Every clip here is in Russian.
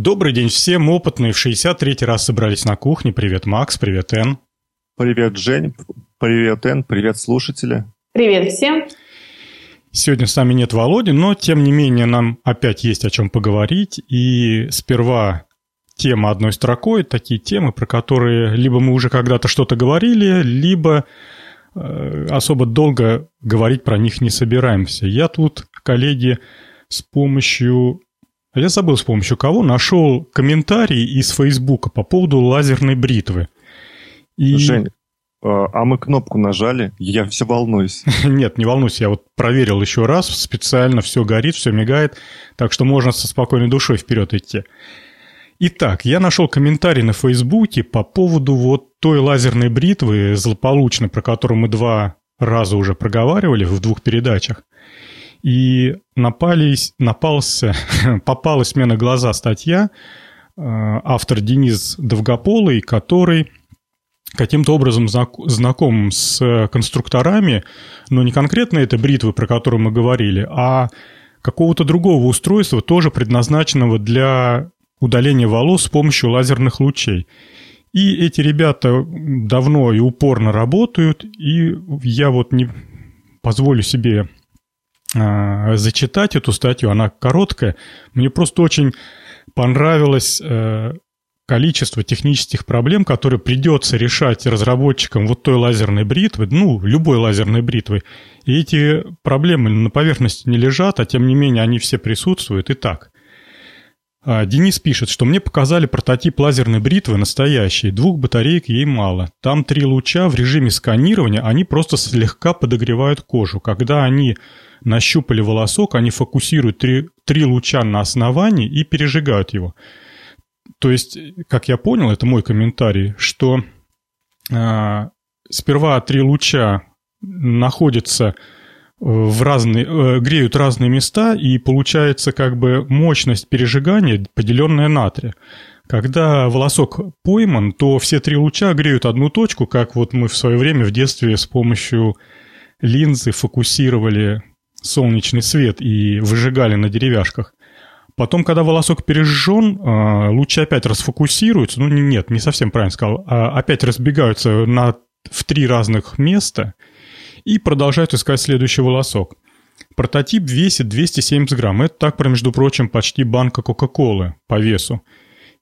Добрый день всем, опытные в 63-й раз собрались на кухне. Привет, Макс, привет, Эн. Привет, Жень, привет, Эн, привет, слушатели. Привет всем. Сегодня с нами нет Володи, но тем не менее нам опять есть о чем поговорить. И сперва тема одной строкой, такие темы, про которые либо мы уже когда-то что-то говорили, либо э, особо долго говорить про них не собираемся. Я тут, коллеги, с помощью... Я забыл, с помощью кого нашел комментарий из Фейсбука по поводу лазерной бритвы. И... Жень, а, а мы кнопку нажали, я все волнуюсь. Нет, не волнуйся, я вот проверил еще раз, специально все горит, все мигает, так что можно со спокойной душой вперед идти. Итак, я нашел комментарий на Фейсбуке по поводу вот той лазерной бритвы злополучной, про которую мы два раза уже проговаривали в двух передачах. И напались, напался, попалась мне на глаза статья, э, автор Денис Довгополый, который каким-то образом знаком с конструкторами, но не конкретно это бритвы, про которую мы говорили, а какого-то другого устройства, тоже предназначенного для удаления волос с помощью лазерных лучей. И эти ребята давно и упорно работают, и я вот не позволю себе э, зачитать эту статью, она короткая. Мне просто очень понравилось э, количество технических проблем, которые придется решать разработчикам вот той лазерной бритвы, ну, любой лазерной бритвы. И эти проблемы на поверхности не лежат, а тем не менее они все присутствуют. Итак, а, Денис пишет, что мне показали прототип лазерной бритвы настоящий, двух батареек ей мало. Там три луча в режиме сканирования, они просто слегка подогревают кожу. Когда они нащупали волосок, они фокусируют три, три луча на основании и пережигают его. То есть, как я понял, это мой комментарий, что э, сперва три луча находятся в разные, э, греют разные места, и получается как бы мощность пережигания, поделенная на три. Когда волосок пойман, то все три луча греют одну точку, как вот мы в свое время в детстве с помощью линзы фокусировали солнечный свет и выжигали на деревяшках. Потом, когда волосок пережжен, э, лучи опять расфокусируются, ну нет, не совсем правильно сказал, а опять разбегаются на, в три разных места – и продолжают искать следующий волосок. Прототип весит 270 грамм. Это так, между прочим, почти банка Кока-Колы по весу.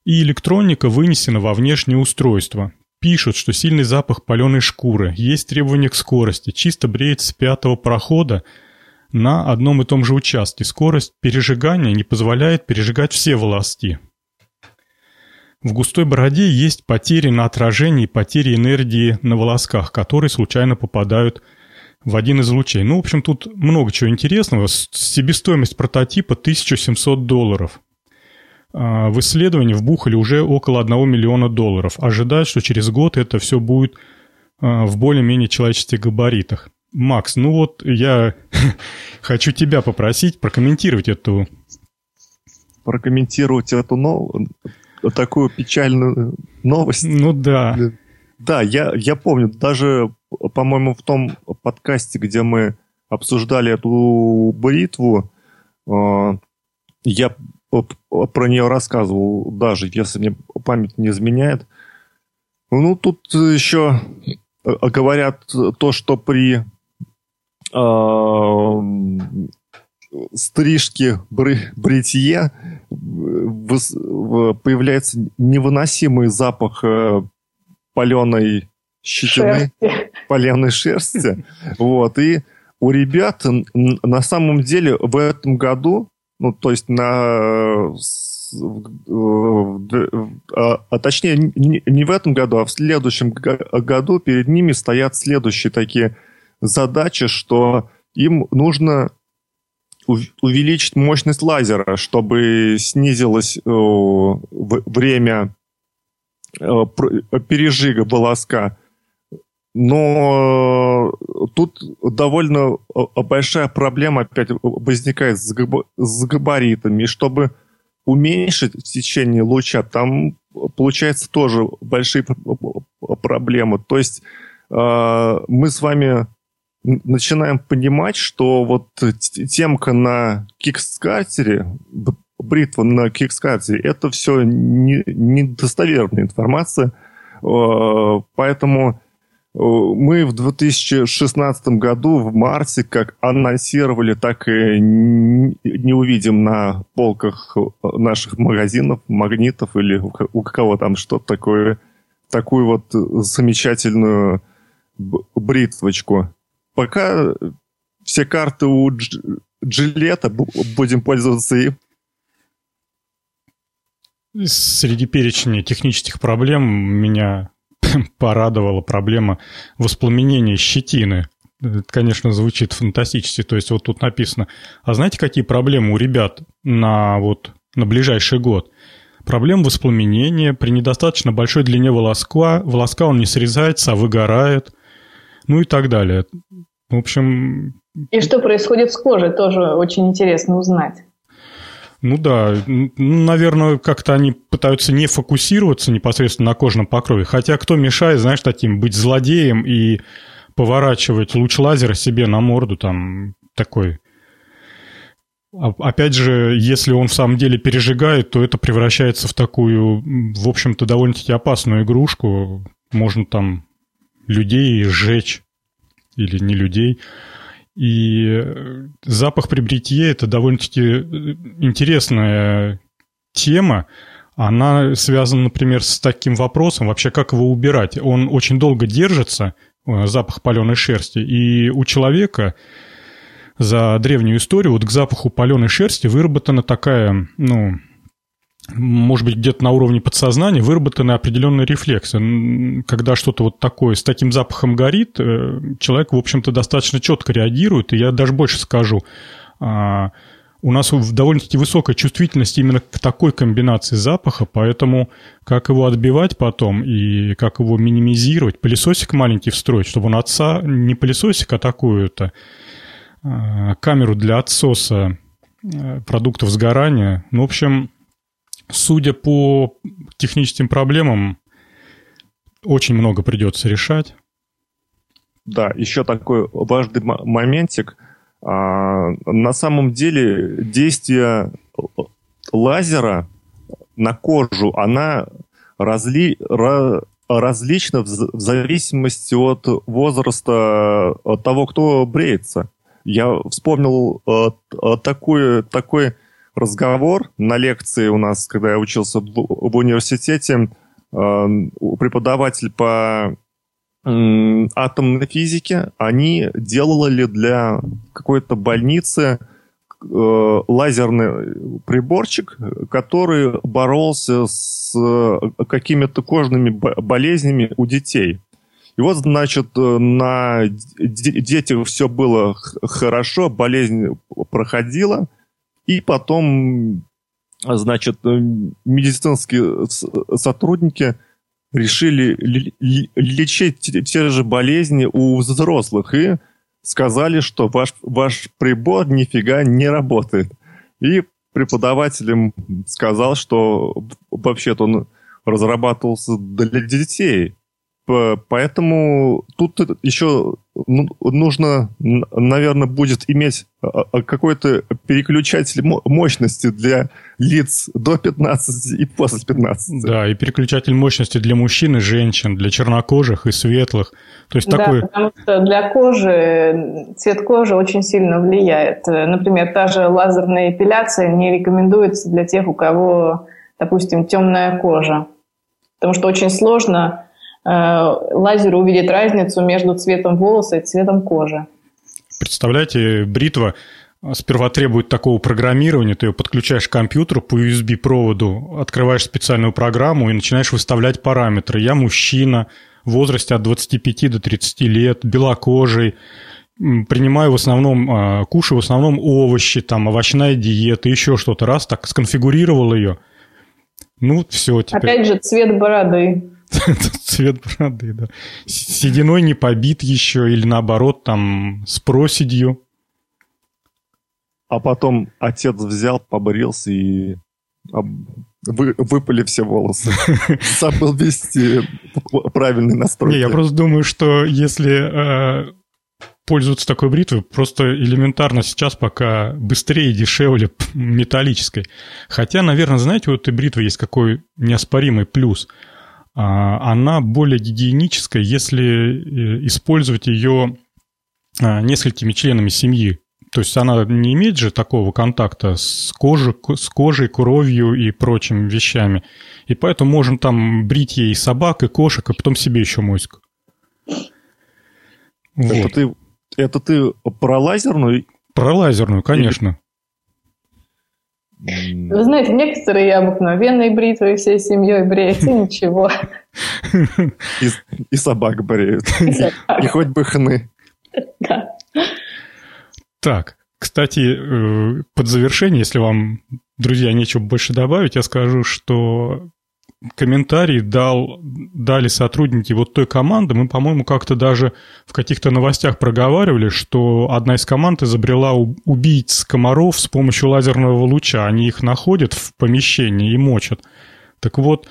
И электроника вынесена во внешнее устройство. Пишут, что сильный запах паленой шкуры, есть требования к скорости, чисто бреет с пятого прохода на одном и том же участке. Скорость пережигания не позволяет пережигать все волоски. В густой бороде есть потери на отражении и потери энергии на волосках, которые случайно попадают в один из лучей. Ну, в общем, тут много чего интересного. Себестоимость прототипа 1700 долларов. А, в исследовании вбухали уже около 1 миллиона долларов. Ожидают, что через год это все будет а, в более-менее человеческих габаритах. Макс, ну вот я хочу тебя попросить прокомментировать эту... Прокомментировать эту нов... такую печальную новость. Ну да. Да, я, я помню, даже, по-моему, в том подкасте, где мы обсуждали эту бритву, э, я про нее рассказывал, даже если мне память не изменяет. Ну, тут еще э, говорят то, что при э, стрижке, бри, бритье появляется невыносимый запах э, паленой щетины, шерсти. паленой шерсти. Вот, и у ребят на самом деле в этом году, ну, то есть на а, а точнее не в этом году, а в следующем году перед ними стоят следующие такие задачи, что им нужно увеличить мощность лазера, чтобы снизилось время Э, пережига волоска. Но тут довольно э, большая проблема опять возникает с, габаритами. Чтобы уменьшить течение луча, там получается тоже большие проблемы. То есть э, мы с вами начинаем понимать, что вот темка на кикстартере бритва на Кикскарте, это все недостоверная не информация, поэтому мы в 2016 году в марте как анонсировали, так и не увидим на полках наших магазинов, магнитов или у кого там что-то такое, такую вот замечательную бритвочку. Пока все карты у Джилета, будем пользоваться им. Среди перечня технических проблем меня порадовала проблема воспламенения щетины. Это, конечно, звучит фантастически. То есть вот тут написано, а знаете, какие проблемы у ребят на, вот, на ближайший год? Проблема воспламенения, при недостаточно большой длине волоска, волоска он не срезается, а выгорает, ну и так далее. В общем... И что происходит с кожей, тоже очень интересно узнать. Ну да, ну, наверное, как-то они пытаются не фокусироваться непосредственно на кожном покрове. Хотя кто мешает, знаешь, таким быть злодеем и поворачивать луч лазера себе на морду там такой. Опять же, если он в самом деле пережигает, то это превращается в такую, в общем-то, довольно-таки опасную игрушку. Можно там людей сжечь или не людей. И э, запах при бритье – это довольно-таки э, интересная тема. Она связана, например, с таким вопросом, вообще как его убирать. Он очень долго держится, э, запах паленой шерсти, и у человека за древнюю историю вот к запаху паленой шерсти выработана такая, ну, может быть, где-то на уровне подсознания выработаны определенные рефлексы. Когда что-то вот такое с таким запахом горит, э, человек, в общем-то, достаточно четко реагирует. И я даже больше скажу, а, у нас довольно-таки высокая чувствительность именно к такой комбинации запаха, поэтому как его отбивать потом и как его минимизировать, пылесосик маленький встроить, чтобы он отца, не пылесосик, а такую-то а, камеру для отсоса э, продуктов сгорания. Ну, в общем, Судя по техническим проблемам, очень много придется решать. Да, еще такой важный моментик. А, на самом деле действие лазера на кожу, она разли, различна в, зависимости от возраста от того, кто бреется. Я вспомнил э, такой, такой разговор на лекции у нас, когда я учился в, университете, э, преподаватель по атомной физике, они делали для какой-то больницы э, лазерный приборчик, который боролся с э, какими-то кожными болезнями у детей. И вот, значит, на детях все было хорошо, болезнь проходила, и потом, значит, э, медицинские сотрудники решили лечить те же болезни у взрослых и сказали, что ваш, ваш прибор нифига не работает. И преподаватель сказал, что вообще-то он разрабатывался для детей. Поэтому тут еще нужно, наверное, будет иметь а, а, какой-то переключатель мощности для лиц до 15 и после 15. Да, и переключатель мощности для мужчин и женщин, для чернокожих и светлых. То есть да, такой... потому что для кожи цвет кожи очень сильно влияет. Например, та же лазерная эпиляция не рекомендуется для тех, у кого, допустим, темная кожа. Потому что очень сложно Э, лазеру увидеть разницу между цветом волоса и цветом кожи. Представляете, бритва сперва требует такого программирования, ты ее подключаешь к компьютеру по USB-проводу, открываешь специальную программу и начинаешь выставлять параметры. Я мужчина, в возрасте от 25 до 30 лет, белокожий, принимаю в основном, а, кушаю в основном овощи, там, овощная диета, еще что-то. Раз так сконфигурировал ее, ну, все. Теперь... Опять же, цвет бороды. Цвет бороды, да. Сединой не побит еще, или наоборот, там, с проседью. А потом отец взял, побрился и вы, выпали все волосы. Забыл вести правильный настрой. Не, я просто думаю, что если э, пользоваться такой бритвой просто элементарно сейчас пока быстрее и дешевле металлической. Хотя, наверное, знаете, у этой бритвы есть какой неоспоримый плюс. А, она более гигиеническая, если э, использовать ее а, несколькими членами семьи. То есть она не имеет же такого контакта с кожей, с кожей, кровью и прочими вещами. И поэтому можем там брить ей собак, и кошек, а потом себе еще моську. Вот. Это, ты, это ты про лазерную? Про лазерную, конечно. Вы знаете, некоторые обыкновенные бритвы всей семьей бреют, и ничего. И, и собак бреют. И, собак. и хоть бы хны. Да. Так, кстати, э, под завершение, если вам, друзья, нечего больше добавить, я скажу, что комментарий дал, дали сотрудники вот той команды. Мы, по-моему, как-то даже в каких-то новостях проговаривали, что одна из команд изобрела убийц комаров с помощью лазерного луча. Они их находят в помещении и мочат. Так вот,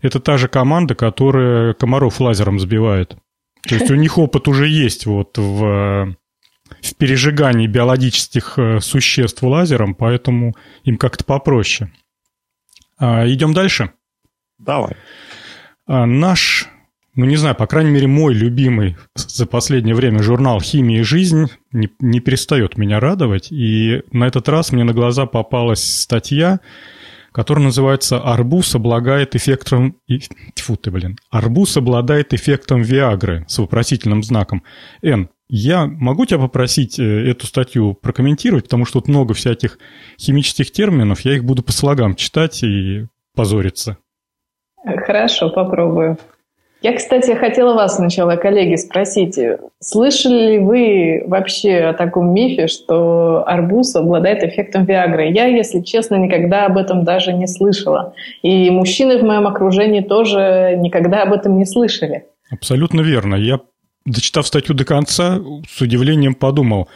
это та же команда, которая комаров лазером сбивает. То есть у них опыт уже есть вот в, в пережигании биологических э, существ лазером, поэтому им как-то попроще. А, идем дальше. Давай. А, наш, ну не знаю, по крайней мере, мой любимый за последнее время журнал «Химия и жизнь» не, не перестает меня радовать. И на этот раз мне на глаза попалась статья, которая называется «Арбуз облагает эффектом...» Тьфу ты, блин. «Арбуз обладает эффектом Виагры» с вопросительным знаком. Н, я могу тебя попросить э, эту статью прокомментировать, потому что тут много всяких химических терминов, я их буду по слогам читать и позориться. Хорошо, попробую. Я, кстати, хотела вас сначала, коллеги, спросить, слышали ли вы вообще о таком мифе, что арбуз обладает эффектом Виагры? Я, если честно, никогда об этом даже не слышала. И мужчины в моем окружении тоже никогда об этом не слышали. Абсолютно верно. Я, дочитав статью до конца, с удивлением подумал,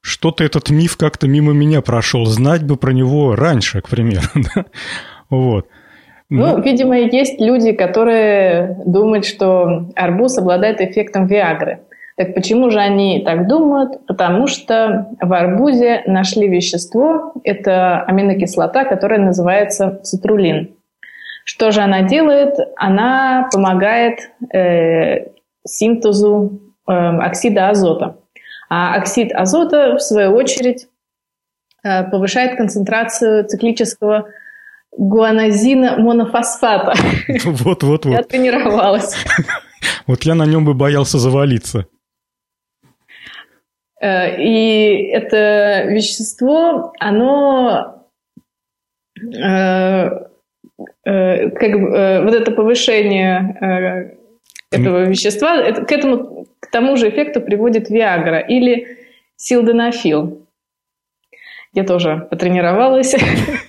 что-то этот миф как-то мимо меня прошел. Знать бы про него раньше, к примеру. Вот. Ну, видимо, есть люди, которые думают, что арбуз обладает эффектом Виагры. Так почему же они так думают? Потому что в арбузе нашли вещество, это аминокислота, которая называется цитрулин. Что же она делает? Она помогает э, синтезу э, оксида азота. А оксид азота, в свою очередь, э, повышает концентрацию циклического гуанозина монофосфата. Вот-вот-вот. Я тренировалась. Вот я на нем бы боялся завалиться. Э, и это вещество, оно э, э, как бы, вот это повышение этого вещества, к этому, к тому же эффекту приводит Виагра или силденафил. Я тоже потренировалась.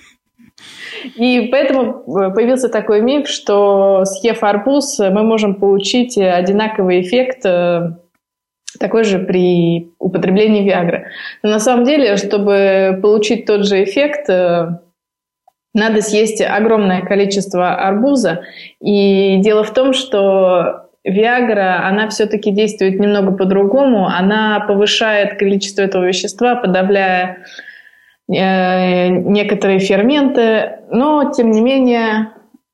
И поэтому э, появился такой миф, что съев арбуз, мы можем получить одинаковый эффект э, такой же при употреблении Виагры. Но на самом деле, чтобы получить тот же эффект, э, надо съесть огромное количество арбуза. И дело в том, что Виагра, она все-таки действует немного по-другому. Она повышает количество этого вещества, подавляя Э, некоторые ферменты, но тем не менее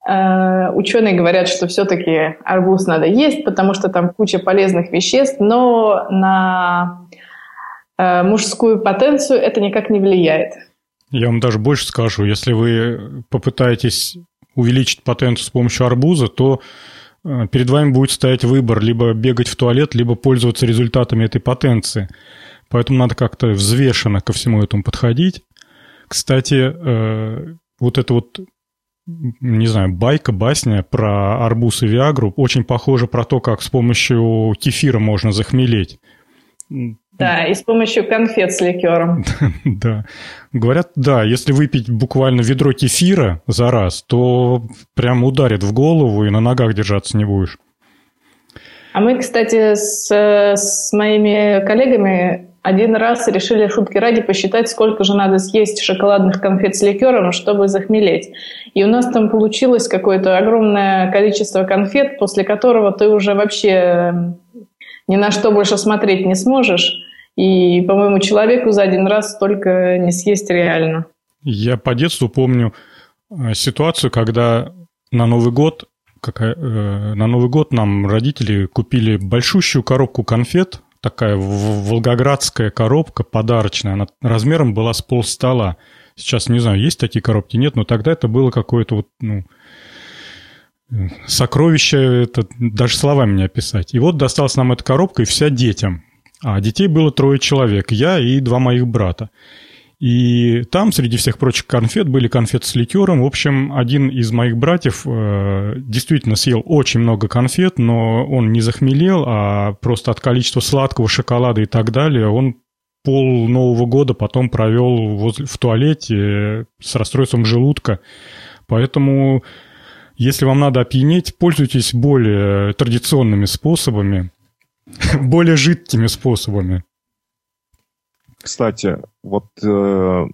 э, ученые говорят, что все-таки арбуз надо есть, потому что там куча полезных веществ, но на э, мужскую потенцию это никак не влияет. Я вам даже больше скажу, если вы попытаетесь увеличить потенцию с помощью арбуза, то перед вами будет стоять выбор либо бегать в туалет, либо пользоваться результатами этой потенции. Поэтому надо как-то взвешенно ко всему этому подходить. Кстати, э, вот это вот, не знаю, байка, басня про арбуз и виагру очень похожа про то, как с помощью кефира можно захмелеть. Да, и с помощью конфет с ликером. Да. Говорят, да, если выпить буквально ведро кефира за раз, то прям ударит в голову и на ногах держаться не будешь. А мы, кстати, с, с моими коллегами один раз решили шутки ради посчитать, сколько же надо съесть шоколадных конфет с ликером, чтобы захмелеть. И у нас там получилось какое-то огромное количество конфет, после которого ты уже вообще ни на что больше смотреть не сможешь. И, по-моему, человеку за один раз столько не съесть реально. Я по детству помню э, ситуацию, когда на Новый год э, на Новый год нам родители купили большущую коробку конфет, такая волгоградская коробка подарочная, она размером была с пол стола. Сейчас не знаю, есть такие коробки, нет, но тогда это было какое-то вот, ну, сокровище, это даже словами не описать. И вот досталась нам эта коробка, и вся детям. А детей было трое человек, я и два моих брата. И там, среди всех прочих конфет, были конфеты с ликером. В общем, один из моих братьев э, действительно съел очень много конфет, но он не захмелел, а просто от количества сладкого шоколада и так далее он пол Нового года потом провел возле, в туалете с расстройством желудка. Поэтому, если вам надо опьянеть, пользуйтесь более традиционными способами, более жидкими способами. Кстати, вот э,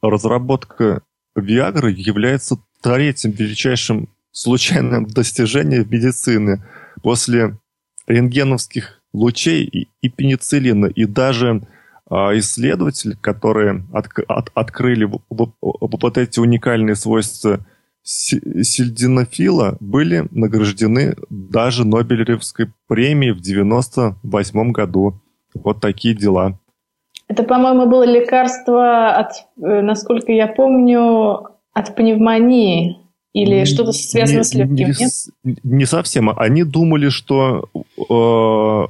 разработка Viagra является третьим величайшим случайным достижением медицины после рентгеновских лучей и, и пенициллина. И даже э, исследователи, которые от, от, открыли в, в, вот эти уникальные свойства сильдинофила, были награждены даже Нобелевской премией в 98 году. Вот такие дела. Это, по-моему, было лекарство от, э, насколько я помню, от пневмонии или что-то связано не, с легким, не, нет? Не совсем. Они думали, что э,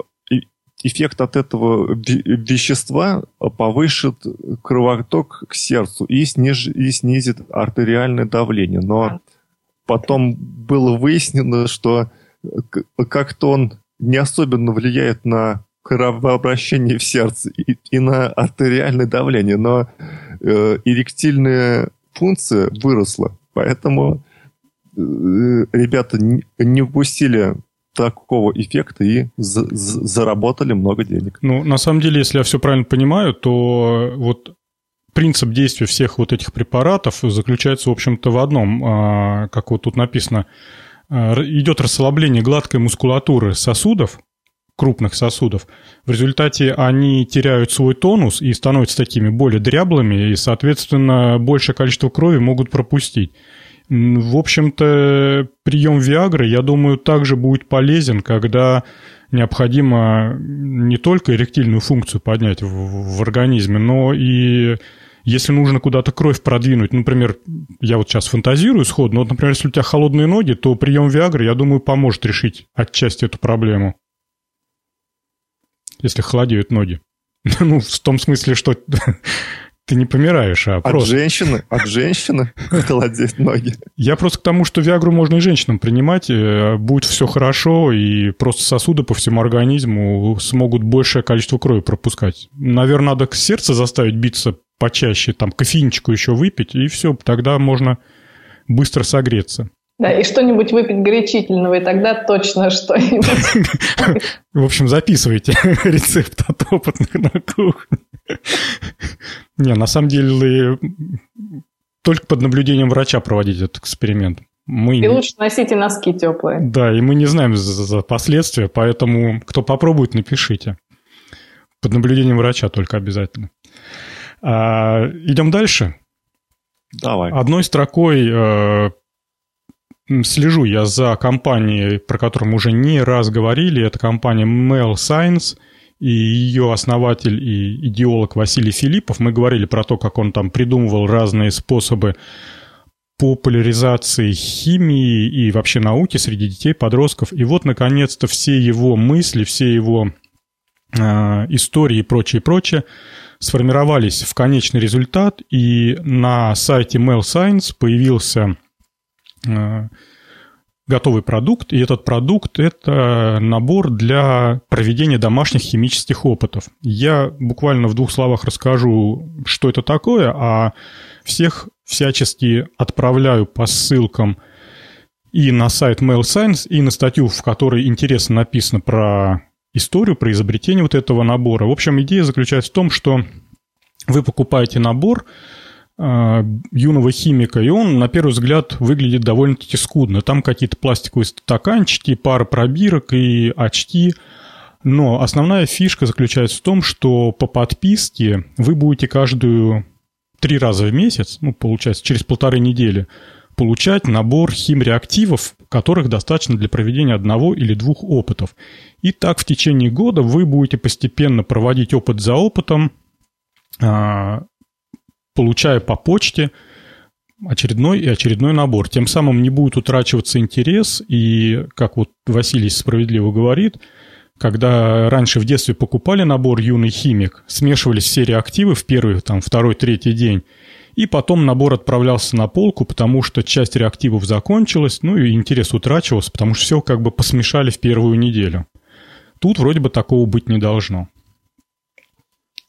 эффект от этого вещества повышит кровоток к сердцу и, сниж, и снизит артериальное давление. Но а. потом было выяснено, что как-то он не особенно влияет на кровообращение в сердце и, и на артериальное давление, но э, эректильная функция выросла, поэтому э, ребята не, не упустили такого эффекта и за, за, заработали много денег. Ну, на самом деле, если я все правильно понимаю, то вот принцип действия всех вот этих препаратов заключается, в общем-то, в одном, а, как вот тут написано, а, идет расслабление гладкой мускулатуры сосудов, крупных сосудов. В результате они теряют свой тонус и становятся такими более дряблыми, и, соответственно, большее количество крови могут пропустить. В общем-то, прием Виагры, я думаю, также будет полезен, когда необходимо не только эректильную функцию поднять в, в организме, но и если нужно куда-то кровь продвинуть, например, я вот сейчас фантазирую сходу, но, вот, например, если у тебя холодные ноги, то прием Виагры, я думаю, поможет решить отчасти эту проблему если холодеют ноги. Ну, в том смысле, что ты не помираешь, а от просто... женщины? От женщины холодеют ноги? Я просто к тому, что Виагру можно и женщинам принимать, э, будет все хорошо, и просто сосуды по всему организму смогут большее количество крови пропускать. Наверное, надо сердце заставить биться почаще, там, кофеинчику еще выпить, и все, тогда можно быстро согреться. Да, и что-нибудь выпить горячительного, и тогда точно что-нибудь. В общем, записывайте рецепт от опытных на кухне. Не, на самом деле, только под наблюдением врача проводить этот эксперимент. Мы... И лучше носите носки теплые. Да, и мы не знаем за, за последствия, поэтому кто попробует, напишите. Под наблюдением врача только обязательно. А, идем дальше. Давай. Одной строкой э, слежу я за компанией, про которую мы уже не раз говорили. Это компания Mail Science и ее основатель и идеолог Василий Филиппов. Мы говорили про то, как он там придумывал разные способы популяризации химии и вообще науки среди детей, подростков. И вот, наконец-то, все его мысли, все его э, истории и прочее, прочее сформировались в конечный результат. И на сайте Mail Science появился готовый продукт, и этот продукт – это набор для проведения домашних химических опытов. Я буквально в двух словах расскажу, что это такое, а всех всячески отправляю по ссылкам и на сайт Mail Science, и на статью, в которой интересно написано про историю, про изобретение вот этого набора. В общем, идея заключается в том, что вы покупаете набор – юного химика, и он, на первый взгляд, выглядит довольно-таки скудно. Там какие-то пластиковые стаканчики, пара пробирок и очки. Но основная фишка заключается в том, что по подписке вы будете каждую три раза в месяц, ну, получается, через полторы недели, получать набор химреактивов, которых достаточно для проведения одного или двух опытов. И так в течение года вы будете постепенно проводить опыт за опытом, а, получая по почте очередной и очередной набор. Тем самым не будет утрачиваться интерес, и, как вот Василий справедливо говорит, когда раньше в детстве покупали набор «Юный химик», смешивались все реактивы в первый, там, второй, третий день, и потом набор отправлялся на полку, потому что часть реактивов закончилась, ну и интерес утрачивался, потому что все как бы посмешали в первую неделю. Тут вроде бы такого быть не должно.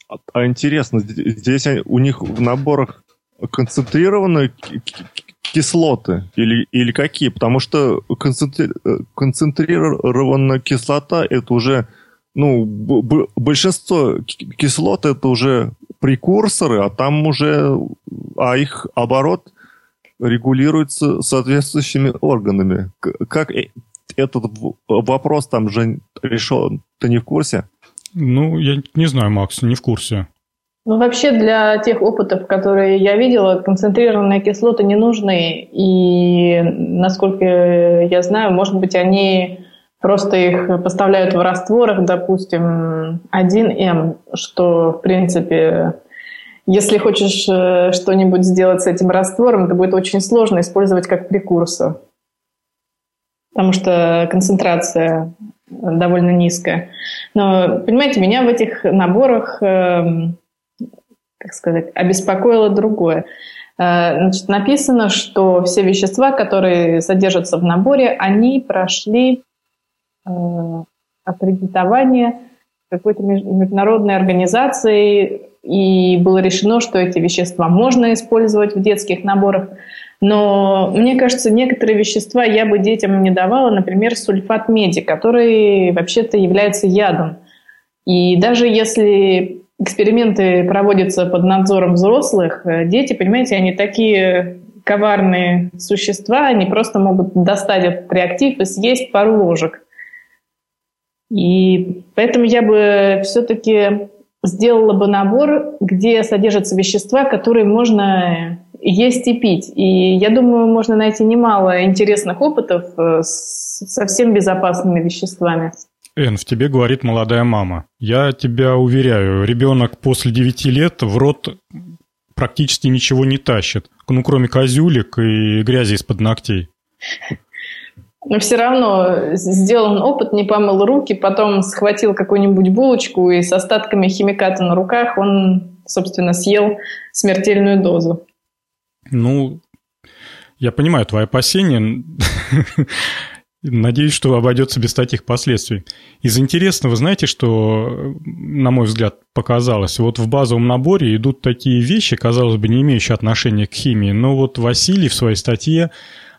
А, а интересно, здесь у них в наборах концентрированные кислоты или, или какие? Потому что концентри... концентрированная кислота это уже, ну, большинство кислот это уже прекурсоры, а там уже, а их оборот регулируется соответствующими органами. Как э, этот вопрос там же решен, ты не в курсе? Ну, я не знаю, Макс, не в курсе. Ну, вообще для тех опытов, которые я видела, концентрированные кислоты не нужны. И, насколько я знаю, может быть, они просто их поставляют в растворах, допустим, 1М, что, в принципе, если хочешь э, что-нибудь сделать с этим раствором, это будет очень сложно использовать как прекурсор. Потому что концентрация довольно низкая. Но, понимаете, меня в этих наборах эм, как сказать, обеспокоило другое. Э, значит, написано, что все вещества, которые содержатся в наборе, они прошли э, аккредитование какой-то международной организации, и было решено, что эти вещества можно использовать в детских наборах. Но мне кажется, некоторые вещества я бы детям не давала, например, сульфат меди, который вообще-то является ядом. И даже если эксперименты проводятся под надзором взрослых, э, дети, понимаете, они такие коварные существа, они просто могут достать этот реактив и съесть пару ложек. И поэтому я бы все-таки сделала бы набор, где содержатся вещества, которые можно есть и пить. И я думаю, можно найти немало интересных опытов э, с совсем безопасными веществами. Эн, в тебе говорит молодая мама. Я тебя уверяю, ребенок после 9 лет в рот практически ничего не тащит, ну, кроме козюлек и грязи из-под ногтей. Но все равно сделан опыт, не помыл руки, потом схватил какую-нибудь булочку и с остатками химиката на руках он, собственно, съел смертельную дозу. Ну, я понимаю твои опасения. Надеюсь, что обойдется без таких последствий. Из интересного, знаете, что, на мой взгляд, показалось? Вот в базовом наборе идут такие вещи, казалось бы, не имеющие отношения к химии, но вот Василий в своей статье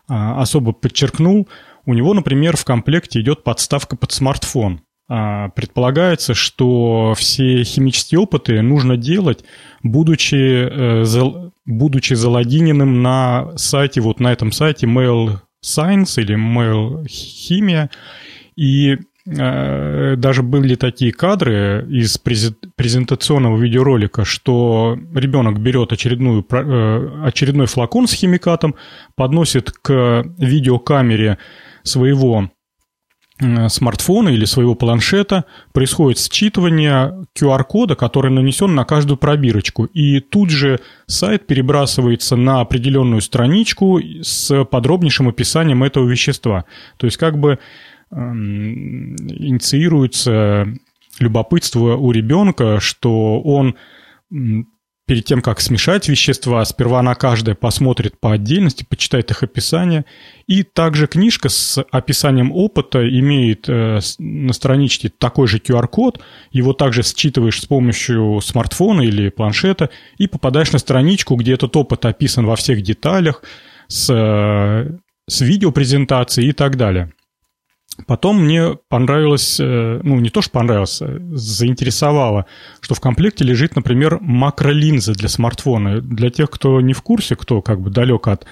а, особо подчеркнул, у него, например, в комплекте идет подставка под смартфон. А, предполагается, что все химические опыты нужно делать, будучи, э, будучи залогиненным на сайте, вот на этом сайте Mail Science или Mail Химия. И э, даже были такие кадры из презентационного видеоролика, что ребенок берет очередную, э, очередной флакон с химикатом, подносит к видеокамере своего смартфона или своего планшета происходит считывание QR-кода, который нанесен на каждую пробирочку. И тут же сайт перебрасывается на определенную страничку с подробнейшим описанием этого вещества. То есть как бы эм, инициируется любопытство у ребенка, что он перед тем, как смешать вещества, сперва на каждое посмотрит по отдельности, почитает их описание. И также книжка с описанием опыта имеет э, на страничке такой же QR-код. Его также считываешь с помощью смартфона или планшета и попадаешь на страничку, где этот опыт описан во всех деталях, с, э, с видеопрезентацией и так далее. Потом мне понравилось, э, ну не то, что понравилось, а заинтересовало, что в комплекте лежит, например, макролинза для смартфона. Для тех, кто не в курсе, кто как бы далек от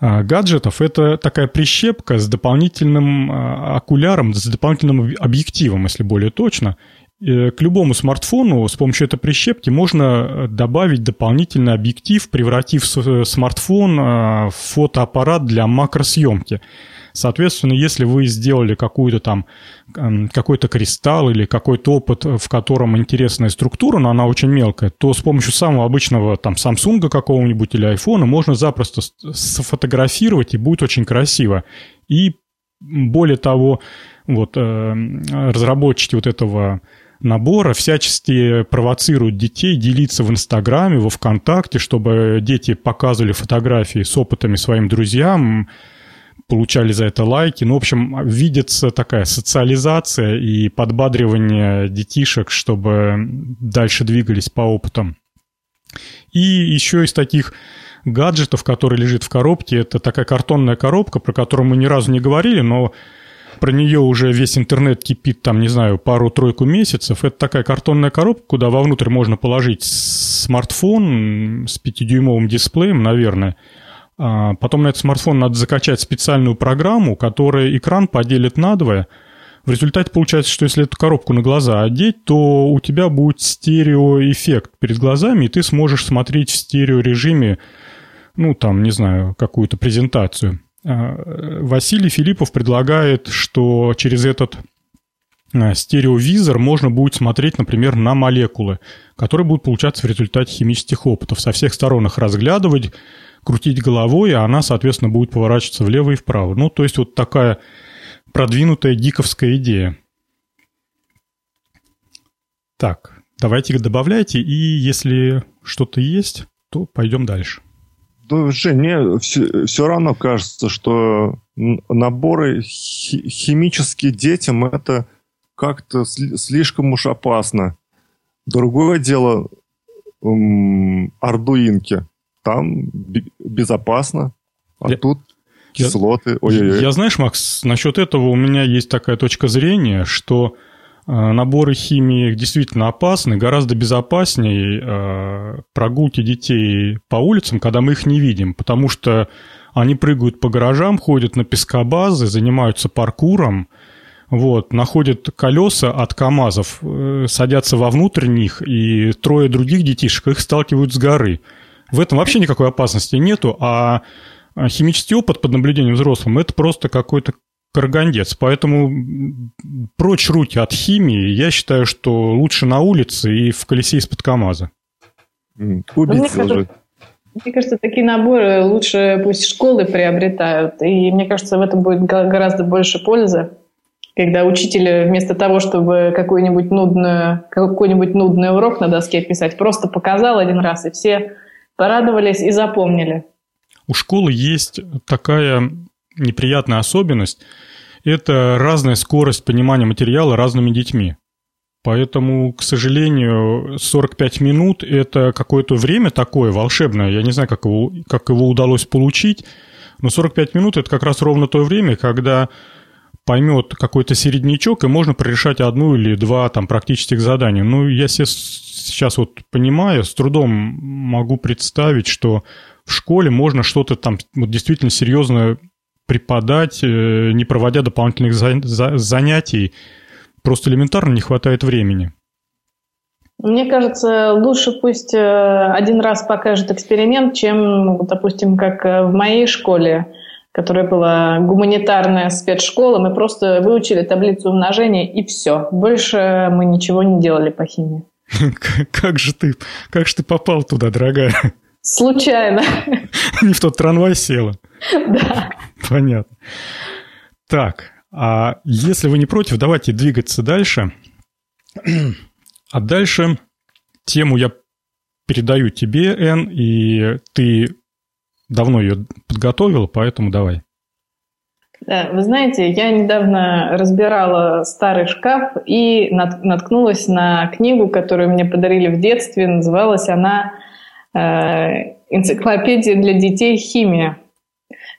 а, гаджетов – это такая прищепка с дополнительным а, окуляром, с дополнительным объективом, если более точно. К любому смартфону с помощью этой прищепки можно добавить дополнительный объектив, превратив смартфон в фотоаппарат для макросъемки. Соответственно, если вы сделали какую-то там, эм, какой-то кристалл или какой-то опыт, в котором интересная структура, но она очень мелкая, то с помощью самого обычного там Samsung какого-нибудь или iPhone можно запросто сфотографировать, и будет очень красиво. И более того, вот э, разработчики вот этого набора всячески провоцируют детей делиться в Инстаграме, во Вконтакте, чтобы дети показывали фотографии с опытами своим друзьям, получали за это лайки. Ну, в общем, видится такая социализация и подбадривание детишек, чтобы дальше двигались по опытам. И еще из таких гаджетов, который лежит в коробке, это такая картонная коробка, про которую мы ни разу не говорили, но про нее уже весь интернет кипит, там, не знаю, пару-тройку месяцев. Это такая картонная коробка, куда вовнутрь можно положить смартфон с 5-дюймовым дисплеем, наверное, потом на этот смартфон надо закачать специальную программу, которая экран поделит надвое. В результате получается, что если эту коробку на глаза одеть, то у тебя будет стереоэффект перед глазами, и ты сможешь смотреть в стереорежиме, ну, там, не знаю, какую-то презентацию. А, Василий Филиппов предлагает, что через этот а, стереовизор можно будет смотреть, например, на молекулы, которые будут получаться в результате химических опытов. Со всех сторон их разглядывать, крутить головой, а она, соответственно, будет поворачиваться влево и вправо. Ну, то есть вот такая продвинутая гиковская идея. Так, давайте добавляйте, и если что-то есть, то пойдем дальше. Да, Жень, мне все, все равно кажется, что наборы химические детям это как-то слишком уж опасно. Другое дело ардуинки там безопасно, а я, тут кислоты. Я, я, знаешь, Макс, насчет этого у меня есть такая точка зрения, что э, наборы химии действительно опасны, гораздо безопаснее э, прогулки детей по улицам, когда мы их не видим, потому что они прыгают по гаражам, ходят на пескобазы, занимаются паркуром, вот, находят колеса от КАМАЗов, э, садятся вовнутрь них, и трое других детишек их сталкивают с горы. В этом вообще никакой опасности нету, а химический опыт под наблюдением взрослым – это просто какой-то карагандец. Поэтому прочь руки от химии. Я считаю, что лучше на улице и в колесе из-под КАМАЗа. Убийца мне, мне кажется, такие наборы лучше пусть школы приобретают. И мне кажется, в этом будет гораздо больше пользы. Когда учитель вместо того, чтобы какой-нибудь нудный, какой-нибудь нудный урок на доске писать, просто показал один раз, и все порадовались и запомнили. У школы есть такая неприятная особенность. Это разная скорость понимания материала разными детьми. Поэтому, к сожалению, 45 минут – это какое-то время такое волшебное. Я не знаю, как его, как его удалось получить, но 45 минут – это как раз ровно то время, когда поймет какой-то середнячок, и можно прорешать одну или два там практических задания. Ну, я сейчас вот понимаю, с трудом могу представить, что в школе можно что-то там вот действительно серьезно преподать, э, не проводя дополнительных занятий. Просто элементарно не хватает времени. Мне кажется, лучше пусть э, один раз покажет эксперимент, чем, допустим, как э, в моей школе которая была гуманитарная спецшкола, мы просто выучили таблицу умножения и все. Больше мы ничего не делали по химии. Как же ты, как же ты попал туда, дорогая? Случайно. Не в тот трамвай села? Да. Понятно. Так, а если вы не против, давайте двигаться дальше. А дальше тему я передаю тебе, Эн, и ты давно ее подготовил, поэтому давай. Да, вы знаете, я недавно разбирала старый шкаф и наткнулась на книгу, которую мне подарили в детстве. Называлась она э, «Энциклопедия для детей. Химия».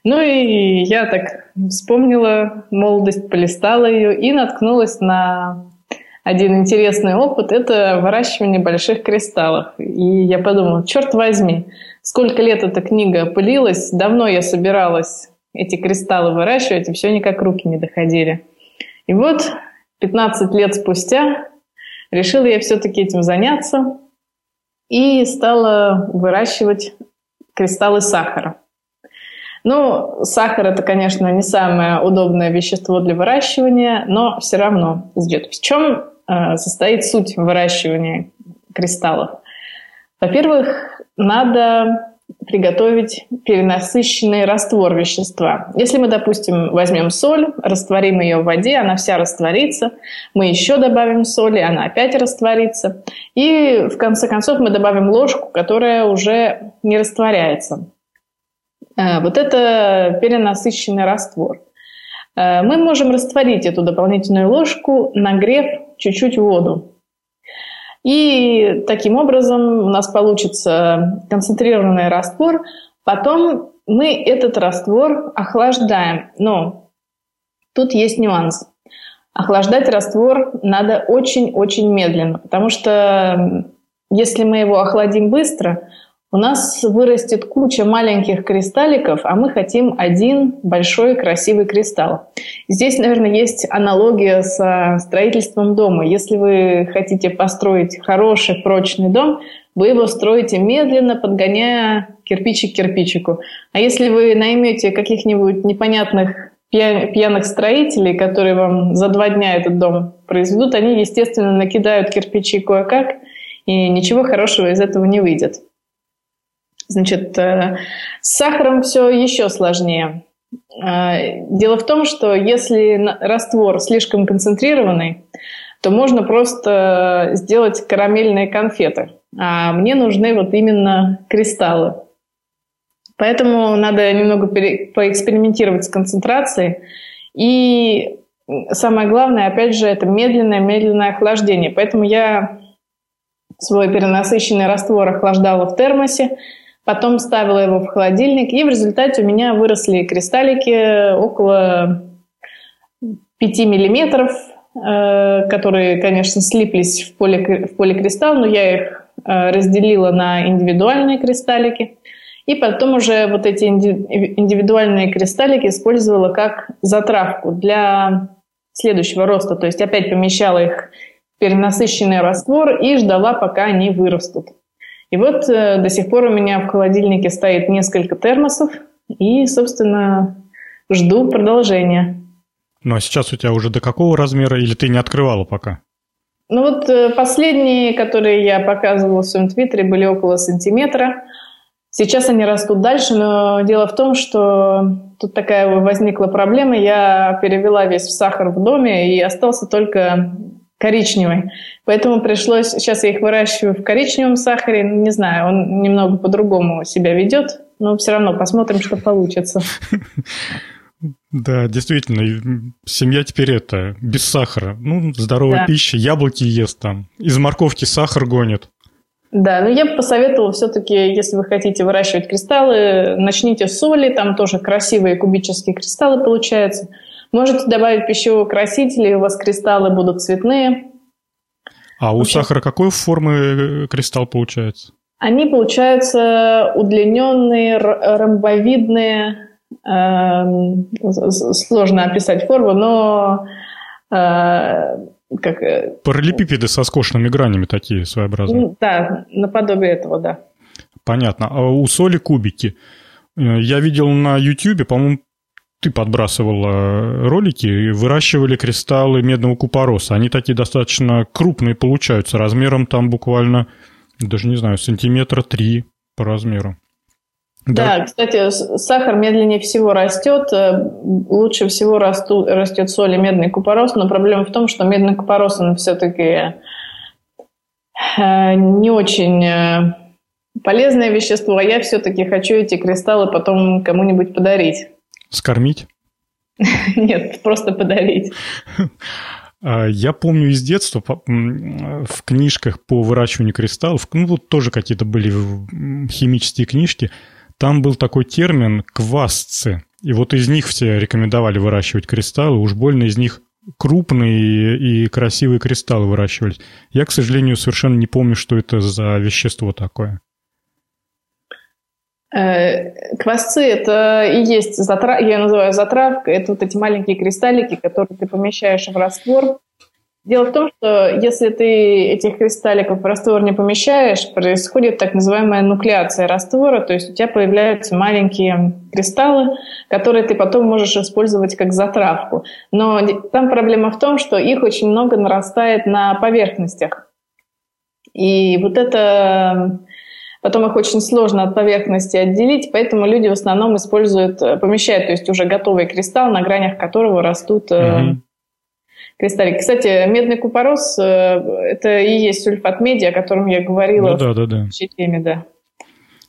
Ну и я так вспомнила молодость, полистала ее и наткнулась на один интересный опыт – это выращивание больших кристаллов. И я подумала, черт возьми, сколько лет эта книга пылилась, давно я собиралась эти кристаллы выращивать, и все никак руки не доходили. И вот 15 лет спустя решила я все-таки этим заняться и стала выращивать кристаллы сахара. Ну, сахар это, конечно, не самое удобное вещество для выращивания, но все равно идет. В чем э, состоит суть выращивания кристаллов? Во-первых, надо приготовить перенасыщенный раствор вещества. Если мы, допустим, возьмем соль, растворим ее в воде, она вся растворится, мы еще добавим соли, она опять растворится, и в конце концов мы добавим ложку, которая уже не растворяется. Э, вот это перенасыщенный раствор. Э, мы можем растворить эту дополнительную ложку, нагрев чуть-чуть воду. И таким образом у нас получится концентрированный раствор. Потом мы этот раствор охлаждаем. Но тут есть нюанс. Охлаждать раствор надо очень-очень медленно, потому что если мы его охладим быстро, у нас вырастет куча маленьких кристалликов, а мы хотим один большой красивый кристалл. Здесь, наверное, есть аналогия с строительством дома. Если вы хотите построить хороший, прочный дом, вы его строите медленно, подгоняя кирпичик к кирпичику. А если вы наймете каких-нибудь непонятных пьяных строителей, которые вам за два дня этот дом произведут, они, естественно, накидают кирпичи кое-как, и ничего хорошего из этого не выйдет. Значит, э, с сахаром все еще сложнее. Э, дело в том, что если раствор слишком концентрированный, то можно просто сделать карамельные конфеты. А мне нужны вот именно кристаллы. Поэтому надо немного поэкспериментировать с концентрацией. И самое главное, опять же, это медленное-медленное охлаждение. Поэтому я свой перенасыщенный раствор охлаждала в термосе, Потом ставила его в холодильник, и в результате у меня выросли кристаллики около 5 миллиметров, э, которые, конечно, слиплись в, поли, в поликристалл, но я их э, разделила на индивидуальные кристаллики. И потом уже вот эти индивидуальные кристаллики использовала как затравку для следующего роста. То есть опять помещала их в перенасыщенный раствор и ждала, пока они вырастут. И вот э, до сих пор у меня в холодильнике стоит несколько термосов, и, собственно, жду продолжения. Ну а сейчас у тебя уже до какого размера, или ты не открывала пока? Ну вот э, последние, которые я показывала в своем твиттере, были около сантиметра. Сейчас они растут дальше, но дело в том, что тут такая возникла проблема. Я перевела весь сахар в доме, и остался только коричневый. Поэтому пришлось... Сейчас я их выращиваю в коричневом сахаре. Не знаю, он немного по-другому себя ведет, но все равно посмотрим, что получится. Да, действительно, семья теперь это, без сахара. Ну, здоровая да. пища, яблоки ест там, из морковки сахар гонит. Да, но я бы посоветовала все-таки, если вы хотите выращивать кристаллы, начните с соли, там тоже красивые кубические кристаллы получаются. Можете добавить пищевого красителя, и у вас кристаллы будут цветные. А у Очень... сахара какой формы э, кристалл получается? Они получаются удлиненные, ромбовидные. Э, сложно описать форму, но э, как... Э, Параллелепипеды со скошенными гранями такие своеобразные. Да, наподобие этого, да. Понятно. А у соли кубики. Э, я видел на YouTube, по-моему, ты подбрасывал ролики и выращивали кристаллы медного купороса. Они такие достаточно крупные получаются, размером там буквально, даже не знаю, сантиметра три по размеру. Да, да, кстати, сахар медленнее всего растет. Э, лучше всего растут, растет соль и медный купорос, но проблема в том, что медный купорос, он все-таки э, не очень э, полезное вещество, а я все-таки хочу эти кристаллы потом кому-нибудь подарить. Скормить? Нет, просто подарить. А, я помню из детства в книжках по выращиванию кристаллов, ну вот тоже какие-то были химические книжки, там был такой термин «квасцы». И вот из них все рекомендовали выращивать кристаллы, уж больно из них крупные и красивые кристаллы выращивались. Я, к сожалению, совершенно не помню, что это за вещество такое. Э, квасцы – это и есть, затрав... я называю затравка, это вот эти маленькие кристаллики, которые ты помещаешь в раствор. Дело в том, что если ты этих кристалликов в раствор не помещаешь, происходит так называемая нуклеация раствора, то есть у тебя появляются маленькие кристаллы, которые ты потом можешь использовать как затравку. Но там проблема в том, что их очень много нарастает на поверхностях. И вот это Потом их очень сложно от поверхности отделить, поэтому люди в основном используют, э, помещают, то есть уже готовый кристалл, на гранях которого растут mm-hmm. кристаллики. Кстати, медный купорос э, – это и есть сульфат меди, о котором я говорила ну, да, да, да. в теме, да.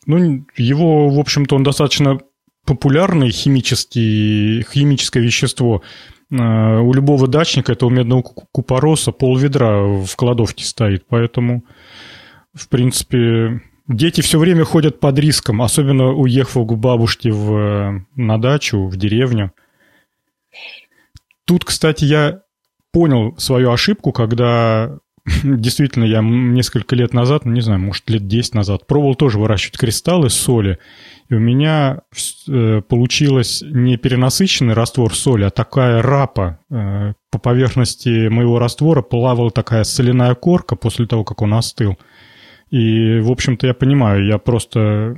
Ну, его, в общем-то, он достаточно популярный химический, химическое вещество. У любого дачника этого медного купороса пол ведра в кладовке стоит, поэтому, в принципе, Дети все время ходят под риском, особенно уехав к бабушке в, на дачу, в деревню. Тут, кстати, я понял свою ошибку, когда действительно я несколько лет назад, ну не знаю, может лет 10 назад, пробовал тоже выращивать кристаллы соли. И у меня э, получилось не перенасыщенный раствор соли, а такая рапа. Э, по поверхности моего раствора плавала такая соляная корка после того, как он остыл. И, в общем-то, я понимаю, я просто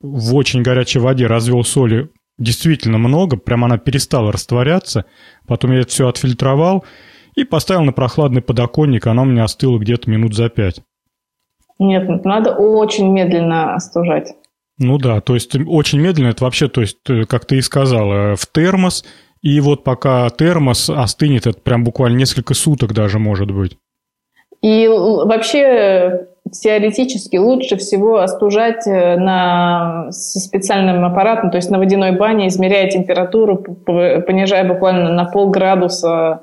в очень горячей воде развел соли действительно много, прям она перестала растворяться. Потом я это все отфильтровал и поставил на прохладный подоконник, она у меня остыла где-то минут за пять. Нет, надо очень медленно остужать. Ну да, то есть очень медленно, это вообще, то есть, э, как ты и сказала, в термос, и вот пока термос остынет, это прям буквально несколько суток даже может быть. И вообще теоретически лучше всего остужать э, на, со специальным аппаратом, то есть на водяной бане, измеряя температуру, понижая буквально на полградуса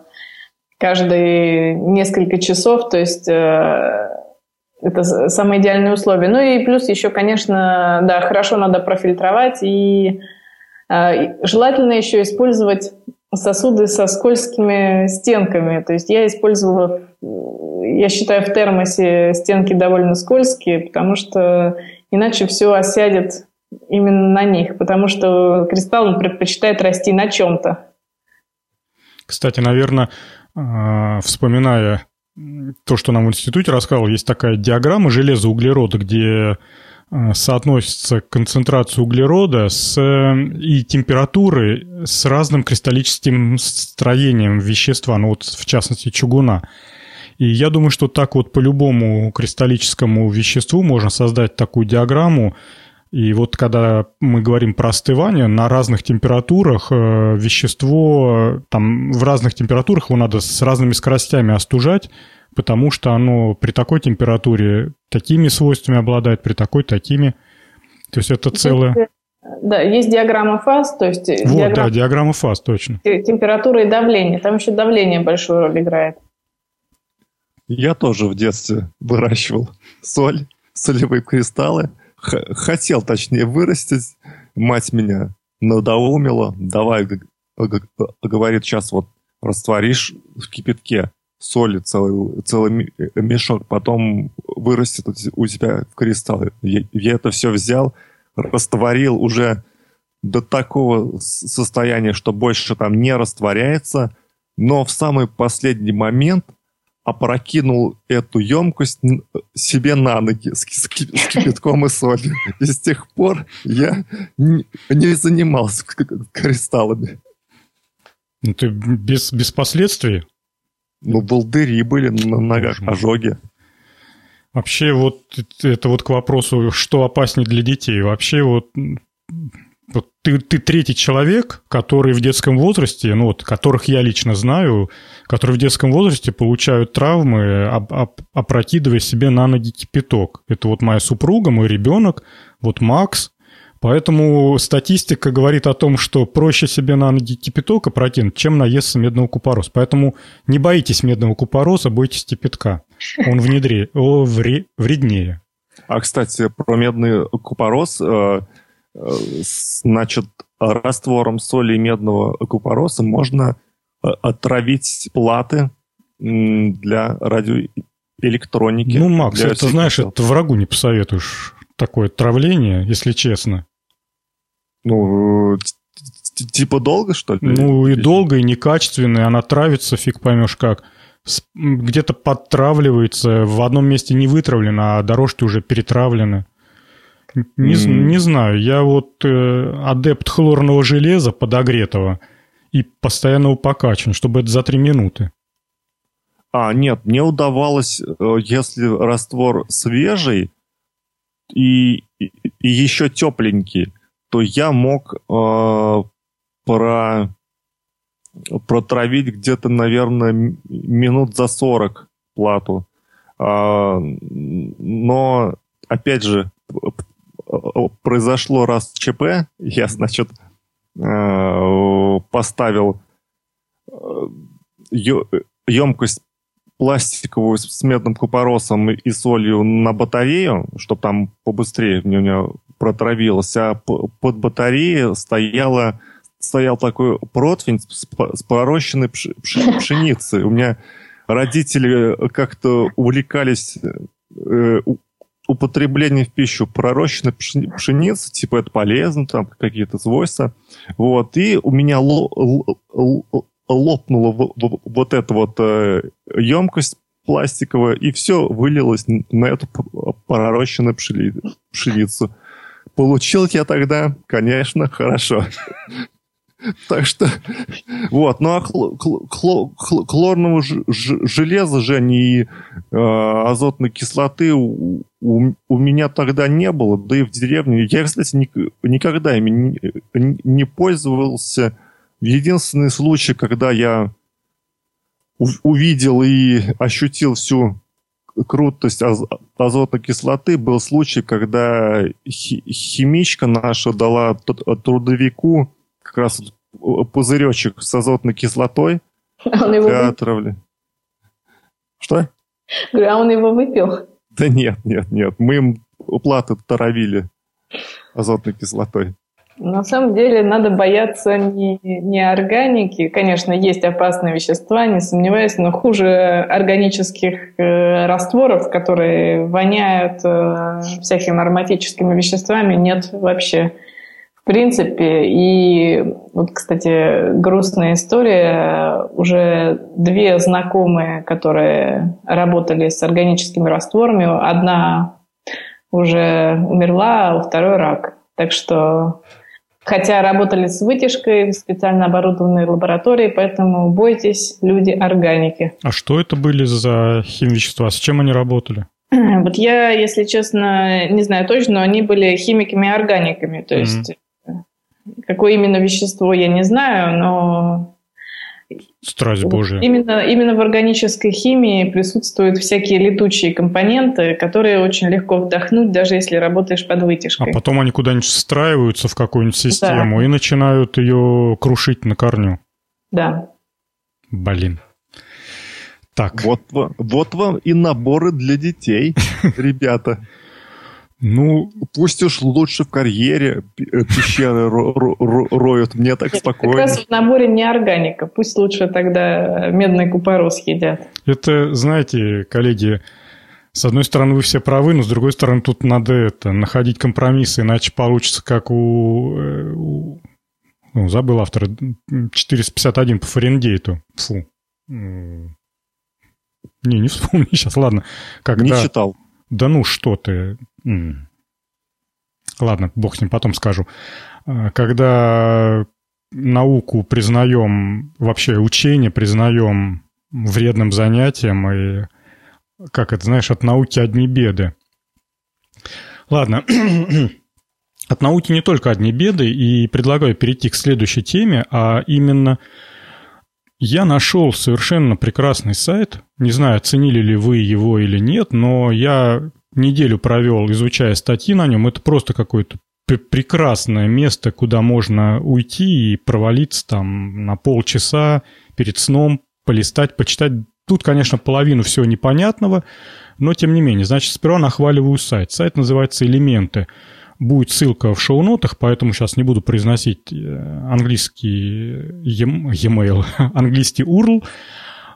каждые несколько часов, то есть э, это самое идеальное условие. Ну и плюс еще, конечно, да, хорошо надо профильтровать и э, желательно еще использовать сосуды со скользкими стенками. То есть я использовала, я считаю, в термосе стенки довольно скользкие, потому что иначе все осядет именно на них, потому что кристалл предпочитает расти на чем-то. Кстати, наверное, а, вспоминая то, что нам в институте рассказывал, есть такая диаграмма железа-углерода, где Э, соотносится концентрация углерода с, и температуры с разным кристаллическим строением вещества, ну вот в частности чугуна. И я думаю, что так вот по любому кристаллическому веществу можно создать такую диаграмму. И вот когда мы говорим про остывание, на разных температурах э, вещество, там в разных температурах его надо с разными скоростями остужать, потому что оно при такой температуре такими свойствами обладает, при такой такими. То есть это целое... Да, есть диаграмма фаз, то есть... Вот, диаграмма... да, диаграмма фаз, точно. Температура и давление. Там еще давление большую роль играет. Я тоже в детстве выращивал соль, солевые кристаллы. Х- хотел, точнее, вырастить. Мать меня надоумила. Давай, говорит, сейчас вот растворишь в кипятке соли целый, целый мешок, потом вырастет у тебя кристаллы. Я, я это все взял, растворил уже до такого состояния, что больше там не растворяется, но в самый последний момент опрокинул эту емкость себе на ноги с, с, с кипятком и солью. И с тех пор я не, не занимался кристаллами. Ну, ты без, без последствий? Ну, волдыри были на ногах, ожоги. Вообще вот это вот к вопросу, что опаснее для детей. Вообще вот, вот ты, ты третий человек, который в детском возрасте, ну вот, которых я лично знаю, которые в детском возрасте получают травмы, об, об, опрокидывая себе на ноги кипяток. Это вот моя супруга, мой ребенок, вот Макс, Поэтому статистика говорит о том, что проще себе на ноги кипяток опрокинуть, чем наесться медного купороса. Поэтому не боитесь медного купороса, бойтесь кипятка. Он внедре, о, вре, вреднее. А, кстати, про медный купорос, э, значит, раствором соли и медного купороса можно э, отравить платы для радиоэлектроники. Ну, Макс, это, знаешь, это врагу не посоветуешь такое травление, если честно. Ну, типа долго, что ли? Ну, и долго, и некачественная. Она травится, фиг поймешь как. Где-то подтравливается, в одном месте не вытравлено, а дорожки уже перетравлены. Не, mm. не знаю, я вот э, адепт хлорного железа подогретого и постоянного покачивания, чтобы это за три минуты. А, нет, мне удавалось, э, если раствор свежий и, и, и еще тепленький, то я мог э, про, протравить где-то, наверное, минут за 40 плату. А, но, опять же, произошло раз ЧП, я, значит, э, поставил емкость э, пластиковую с медным купоросом и солью на батарею, чтобы там побыстрее мне, у меня протравилось, а под батареей стояла, стоял такой противень с, порощенной пшеницей. У меня родители как-то увлекались э, употребление в пищу пророщенной пшеницы, типа это полезно, там какие-то свойства. Вот, и у меня лопнула вот эта вот э, емкость пластиковая, и все вылилось на эту пророщенную пшеницу. Получил я тогда, конечно, хорошо. Так что, вот, ну а хлорного железа, Жень, и э, азотной кислоты у, меня тогда не было, да и в деревне. Я, кстати, ни, никогда ими не, не пользовался. Единственный случай, когда я увидел и ощутил всю крутость аз азотной кислоты, был случай, когда химичка наша дала трудовику как раз пузыречек с азотной кислотой он его отравли. Что? Говорю, а он его выпил? Да нет, нет, нет. Мы им уплаты таравили азотной кислотой. На самом деле надо бояться не, не органики. Конечно, есть опасные вещества, не сомневаюсь, но хуже органических э, растворов, которые воняют э, всякими ароматическими веществами, нет вообще в принципе. И вот, кстати, грустная история. Уже две знакомые, которые работали с органическими растворами, одна уже умерла, а у второй рак. Так что Хотя работали с вытяжкой в специально оборудованной лаборатории, поэтому бойтесь, люди органики. А что это были за химвещества? С чем они работали? Вот я, если честно, не знаю точно, но они были химиками-органиками. То есть Какое именно вещество, я не знаю, но... Страсть Божия. Именно, именно в органической химии присутствуют всякие летучие компоненты, которые очень легко вдохнуть, даже если работаешь под вытяжкой. А потом они куда-нибудь встраиваются в какую-нибудь систему да. и начинают ее крушить на корню. Да. Блин. Так. Вот, вот вам и наборы для детей, ребята. Ну, пусть уж лучше в карьере э, пещеры роют, мне так спокойно. Как раз в наборе не органика, пусть лучше тогда медный купорос едят. Это, знаете, коллеги, с одной стороны, вы все правы, но с другой стороны, тут надо это, находить компромиссы, иначе получится, как у, э, у ну, забыл автора, 451 по Фаренгейту. Фу. Не, не вспомню сейчас, ладно. Когда... Не читал. Да ну что ты. Ладно, бог с ним, потом скажу. А, когда науку признаем, вообще учение признаем вредным занятием, и, как это, знаешь, от науки одни беды. Ладно, от науки не только одни беды, и предлагаю перейти к следующей теме, а именно я нашел совершенно прекрасный сайт. Не знаю, оценили ли вы его или нет, но я неделю провел, изучая статьи на нем. Это просто какое-то прекрасное место, куда можно уйти и провалиться там на полчаса перед сном, полистать, почитать. Тут, конечно, половину всего непонятного, но тем не менее. Значит, сперва нахваливаю сайт. Сайт называется «Элементы». Будет ссылка в шоу-нотах, поэтому сейчас не буду произносить э, английский e-mail, английский URL.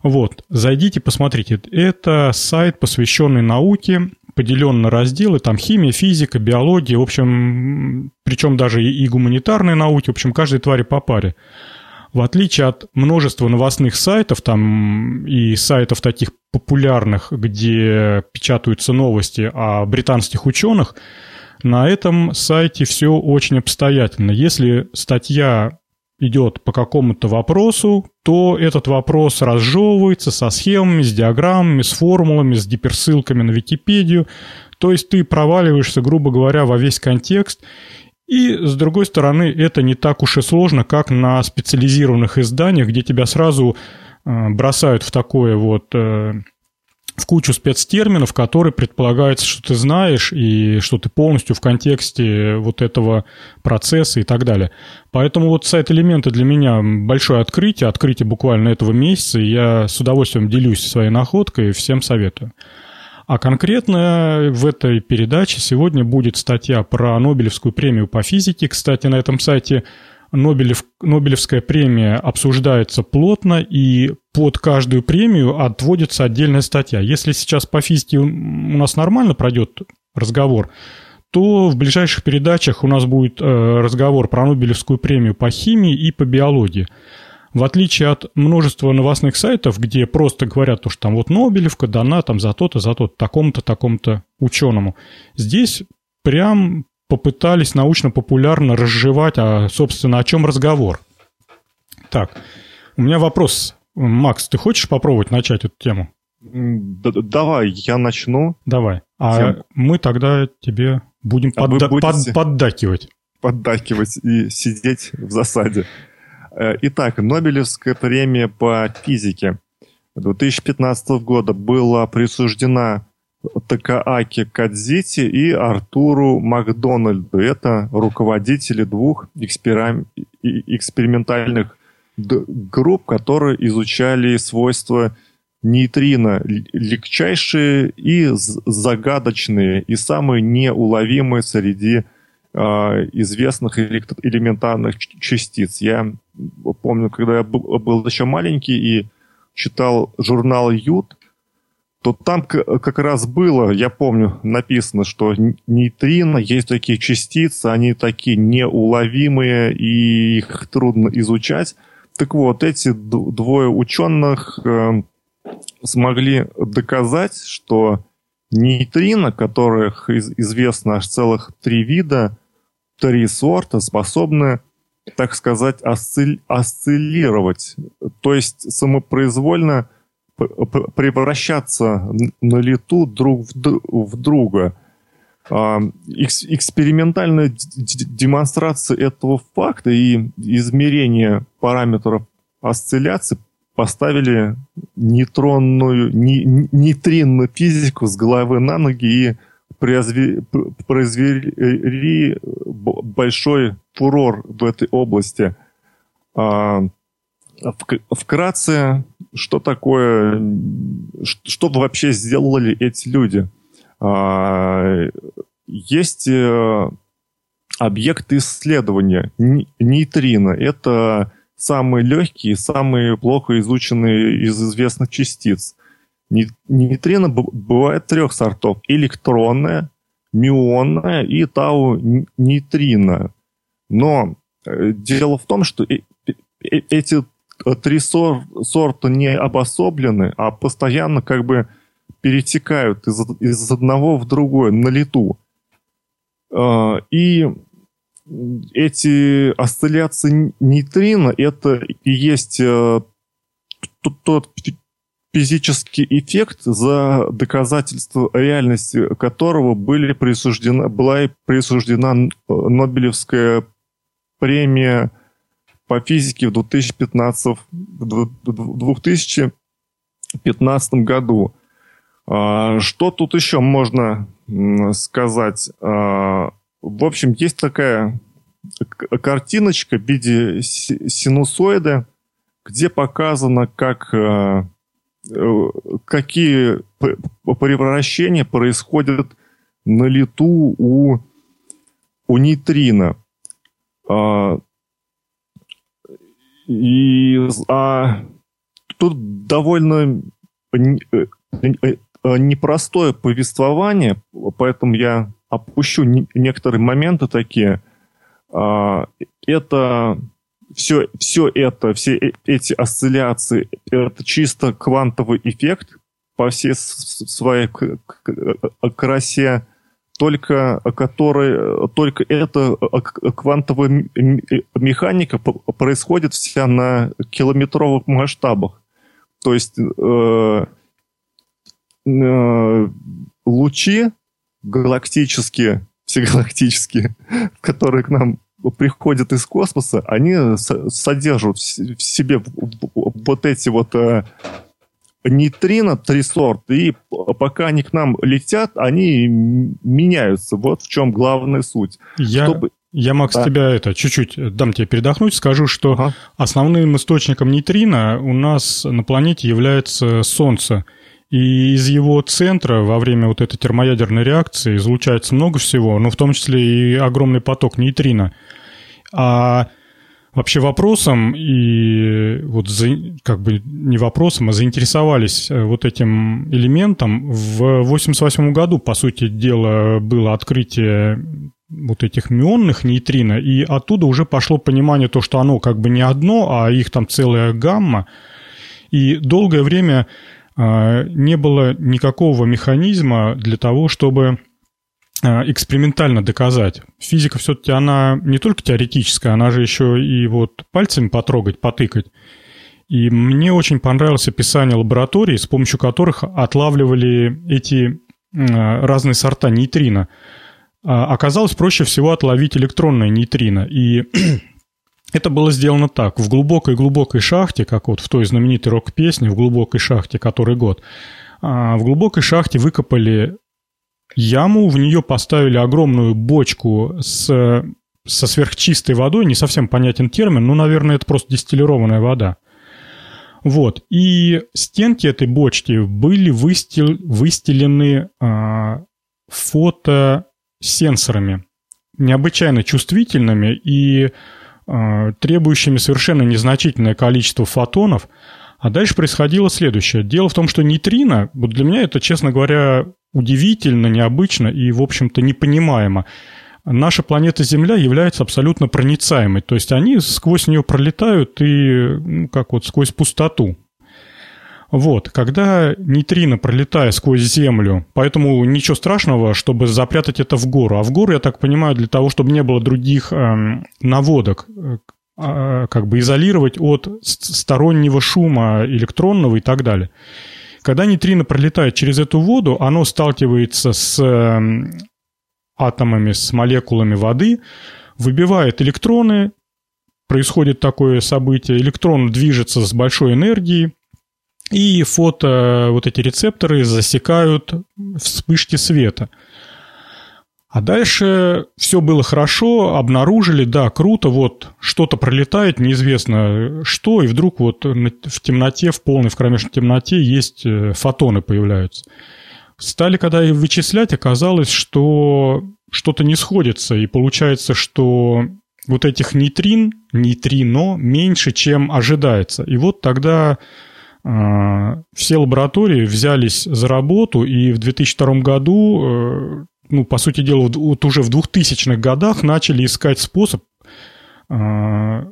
Вот, зайдите, посмотрите. Это сайт, посвященный науке, поделен на разделы, там химия, физика, биология, в общем, причем даже и гуманитарные науки, в общем, каждой твари по паре. В отличие от множества новостных сайтов, там и сайтов таких популярных, где печатаются новости о британских ученых, на этом сайте все очень обстоятельно. Если статья идет по какому-то вопросу, то этот вопрос разжевывается со схемами, с диаграммами, с формулами, с гиперссылками на Википедию. То есть ты проваливаешься, грубо говоря, во весь контекст. И, с другой стороны, это не так уж и сложно, как на специализированных изданиях, где тебя сразу э, бросают в такое вот э, в кучу спецтерминов, которые предполагается, что ты знаешь и что ты полностью в контексте вот этого процесса и так далее. Поэтому вот сайт элементы для меня большое открытие, открытие буквально этого месяца, и я с удовольствием делюсь своей находкой и всем советую. А конкретно в этой передаче сегодня будет статья про Нобелевскую премию по физике. Кстати, на этом сайте Нобелев, Нобелевская премия обсуждается плотно, и под каждую премию отводится отдельная статья. Если сейчас по физике у нас нормально пройдет разговор, то в ближайших передачах у нас будет э, разговор про Нобелевскую премию по химии и по биологии. В отличие от множества новостных сайтов, где просто говорят, что там вот Нобелевка дана там за то-то, за то-то, такому-то, такому-то ученому. Здесь прям попытались научно-популярно разжевать, а, собственно, о чем разговор. Так, у меня вопрос. Макс, ты хочешь попробовать начать эту тему? Давай, я начну. Давай. А Всем... мы тогда тебе будем а подда- под- поддакивать. Поддакивать и сидеть в засаде. Э, итак, Нобелевская премия по физике 2015 года была присуждена Такааки Кадзити и Артуру Макдональду. Это руководители двух экспериментальных групп, которые изучали свойства нейтрино, легчайшие и загадочные, и самые неуловимые среди э, известных элементарных частиц. Я помню, когда я был еще маленький и читал журнал «Ют», то там как раз было, я помню, написано, что нейтрино, есть такие частицы, они такие неуловимые, и их трудно изучать. Так вот, эти двое ученых э, смогли доказать, что нейтрино, которых известно аж целых три вида, три сорта, способны, так сказать, осциль, осциллировать. То есть самопроизвольно превращаться на лету друг в друга. А, экспериментальная демонстрация этого факта и измерение параметров осцилляции поставили нейтронную, нейтринную физику с головы на ноги и произвели большой фурор в этой области. А, Вкратце, что такое, что вообще сделали эти люди? А, есть э, объекты исследования, нейтрино. Это самые легкие, самые плохо изученные из известных частиц. Нейтрино бывает трех сортов. Электронная, мюонная и тау-нейтрино. Но э, дело в том, что эти три сор сорта не обособлены, а постоянно как бы перетекают из, из одного в другое на лету. А, и эти осцилляции нейтрино это и есть э, тот физический эффект, за доказательство реальности которого были присуждена, была присуждена Нобелевская премия по физике в 2015, в 2015 году. А, что тут еще можно сказать? А, в общем, есть такая картиночка в виде синусоида, где показано, как, а, э, какие превращения происходят на лету у, у нейтрино. И а, тут довольно э, э, непростое повествование, поэтому я опущу некоторые моменты такие. А, это все, все это, все эти осцилляции, это чисто квантовый эффект по всей своей красе, только который, только эта квантовая механика происходит вся на километровых масштабах. То есть э, э, лучи галактические, всегалактические, которые к нам приходят из космоса, они содержат в себе вот эти вот э, нейтрино три сорта, и пока они к нам летят, они меняются. Вот в чем главная суть. Я, Чтобы... я Макс, да. тебя это чуть-чуть дам тебе передохнуть, скажу, что ага. основным источником нейтрино у нас на планете является Солнце. И из его центра во время вот этой термоядерной реакции излучается много всего, но в том числе и огромный поток нейтрино. А вообще вопросом и вот за, как бы не вопросом, а заинтересовались э, вот этим элементом. В 88 году, по сути дела, было открытие вот этих мионных нейтрино, и оттуда уже пошло понимание то, что оно как бы не одно, а их там целая гамма. И долгое время а, не было никакого механизма для того, чтобы экспериментально доказать. Физика все-таки, она не только теоретическая, она же еще и вот пальцами потрогать, потыкать. И мне очень понравилось описание лабораторий, с помощью которых отлавливали эти а, разные сорта нейтрино. Оказалось проще всего отловить электронное нейтрино. И Это было сделано так. В глубокой-глубокой шахте, как вот в той знаменитой рок-песне «В глубокой шахте, который год», а, в глубокой шахте выкопали яму, в нее поставили огромную бочку с, со сверхчистой водой, не совсем понятен термин, но, наверное, это просто дистиллированная вода. Вот. И стенки этой бочки были выстел, выстелены а, фотосенсорами, необычайно чувствительными, и Э, требующими совершенно незначительное количество фотонов. А дальше происходило следующее. Дело в том, что нейтрино, вот для меня это, честно говоря, удивительно, необычно и, в общем-то, непонимаемо. Наша планета Земля является абсолютно проницаемой, то есть они сквозь нее пролетают и, ну, как вот, сквозь пустоту. Вот, когда нейтрино, пролетая сквозь Землю, поэтому ничего страшного, чтобы запрятать это в гору. А в гору, я так понимаю, для того, чтобы не было других эм, наводок, э, а, как бы изолировать от стороннего шума электронного и так далее. Когда нейтрино пролетает через эту воду, оно сталкивается с эм, атомами, с молекулами воды, выбивает электроны, происходит такое событие, электрон движется с большой энергией, и фото, вот эти рецепторы засекают вспышки света. А дальше все было хорошо, обнаружили, да, круто, вот что-то пролетает, неизвестно что, и вдруг вот в темноте, в полной, в кромешной темноте есть э, фотоны появляются. Стали, когда их вычислять, оказалось, что что-то не сходится, и получается, что вот этих нейтрин, нейтрино меньше, чем ожидается. И вот тогда а, все лаборатории взялись за работу, и в 2002 году, э, ну, по сути дела, вот уже в 2000-х годах начали искать способ а,